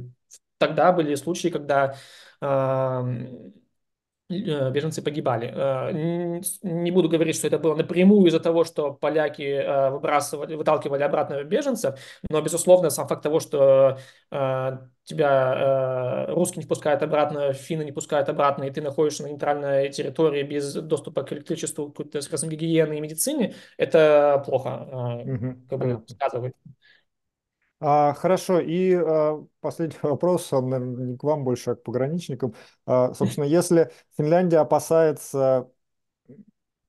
тогда были случаи, когда беженцы погибали. Э, Не буду говорить, что это было напрямую из-за того, что поляки э, выбрасывали, выталкивали обратно беженцев, но, безусловно, сам факт того, что э, тебя русские не пускают обратно, финны не пускают обратно, и ты находишься на нейтральной территории без доступа к электричеству, какой-то скажем, гигиены и медицине, это плохо как бы сказывает. А, хорошо, и а, последний [LAUGHS] вопрос, он, наверное, не к вам больше, а к пограничникам. А, собственно, если Финляндия опасается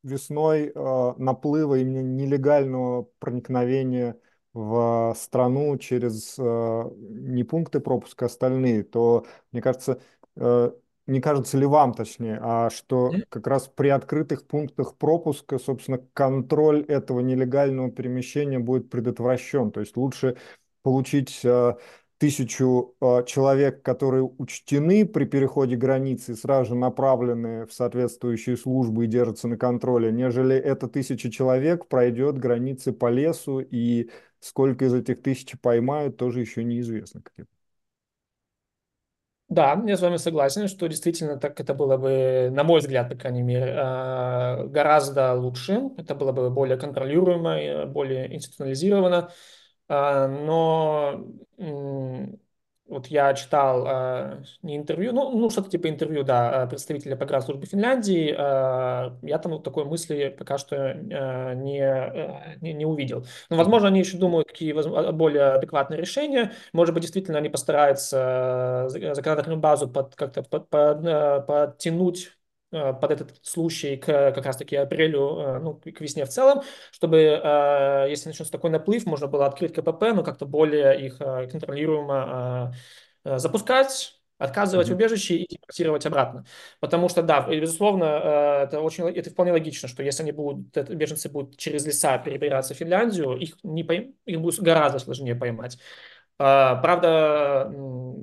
весной а, наплыва именно нелегального проникновения в страну через а, не пункты пропуска, а остальные, то, мне кажется, а, не кажется ли вам, точнее, а что как раз при открытых пунктах пропуска, собственно, контроль этого нелегального перемещения будет предотвращен. То есть лучше получить э, тысячу э, человек, которые учтены при переходе границы сразу же направлены в соответствующие службы и держатся на контроле, нежели эта тысяча человек пройдет границы по лесу, и сколько из этих тысяч поймают, тоже еще неизвестно. Да, я с вами согласен, что действительно так это было бы, на мой взгляд, по крайней мере, э, гораздо лучше. Это было бы более контролируемо, более институционализировано. А, но вот я читал э, не интервью, ну, ну что-то типа интервью, да, представителя погранслужбы Финляндии. Э, я там вот такой мысли пока что не, не, не увидел. Но, возможно, они еще думают, какие более адекватные решения. Может быть, действительно, они постараются законодательную базу под, как-то под, под, подтянуть под этот случай к как раз-таки апрелю, э, ну, к весне в целом, чтобы, э, если начнется такой наплыв, можно было открыть КПП, но как-то более их контролируемо запускать, отказывать mm-hmm. убежище и депортировать обратно. Потому что, да, безусловно, это, очень, это вполне логично, что если они будут, беженцы будут через леса перебираться в Финляндию, их, не пойм, их будет гораздо сложнее поймать. А, правда,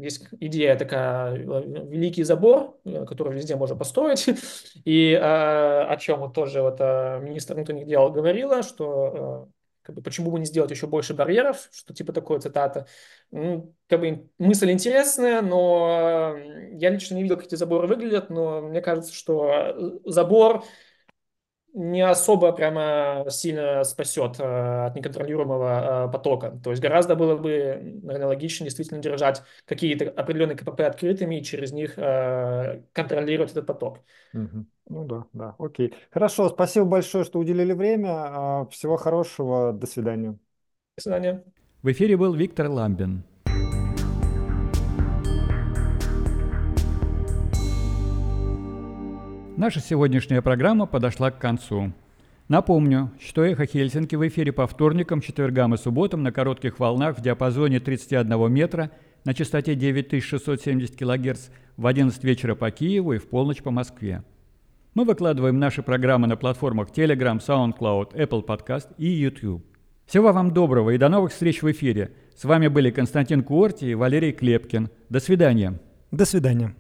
есть идея такая, э, великий забор, э, который везде можно построить, [LAUGHS] и а, о чем вот тоже вот э, министр внутренних дел говорила, что как бы, почему бы не сделать еще больше барьеров, что типа такое цитата. Ну, как бы мысль интересная, но я лично не видел, как эти заборы выглядят, но мне кажется, что забор не особо прямо сильно спасет э, от неконтролируемого э, потока. То есть гораздо было бы, наверное, логичнее действительно держать какие-то определенные КПП открытыми и через них э, контролировать этот поток. Угу. Ну да, да, окей. Хорошо, спасибо большое, что уделили время. А, всего хорошего, до свидания. До свидания. В эфире был Виктор Ламбин. Наша сегодняшняя программа подошла к концу. Напомню, что «Эхо Хельсинки» в эфире по вторникам, четвергам и субботам на коротких волнах в диапазоне 31 метра на частоте 9670 кГц в 11 вечера по Киеву и в полночь по Москве. Мы выкладываем наши программы на платформах Telegram, SoundCloud, Apple Podcast и YouTube. Всего вам доброго и до новых встреч в эфире. С вами были Константин Куорти и Валерий Клепкин. До свидания. До свидания.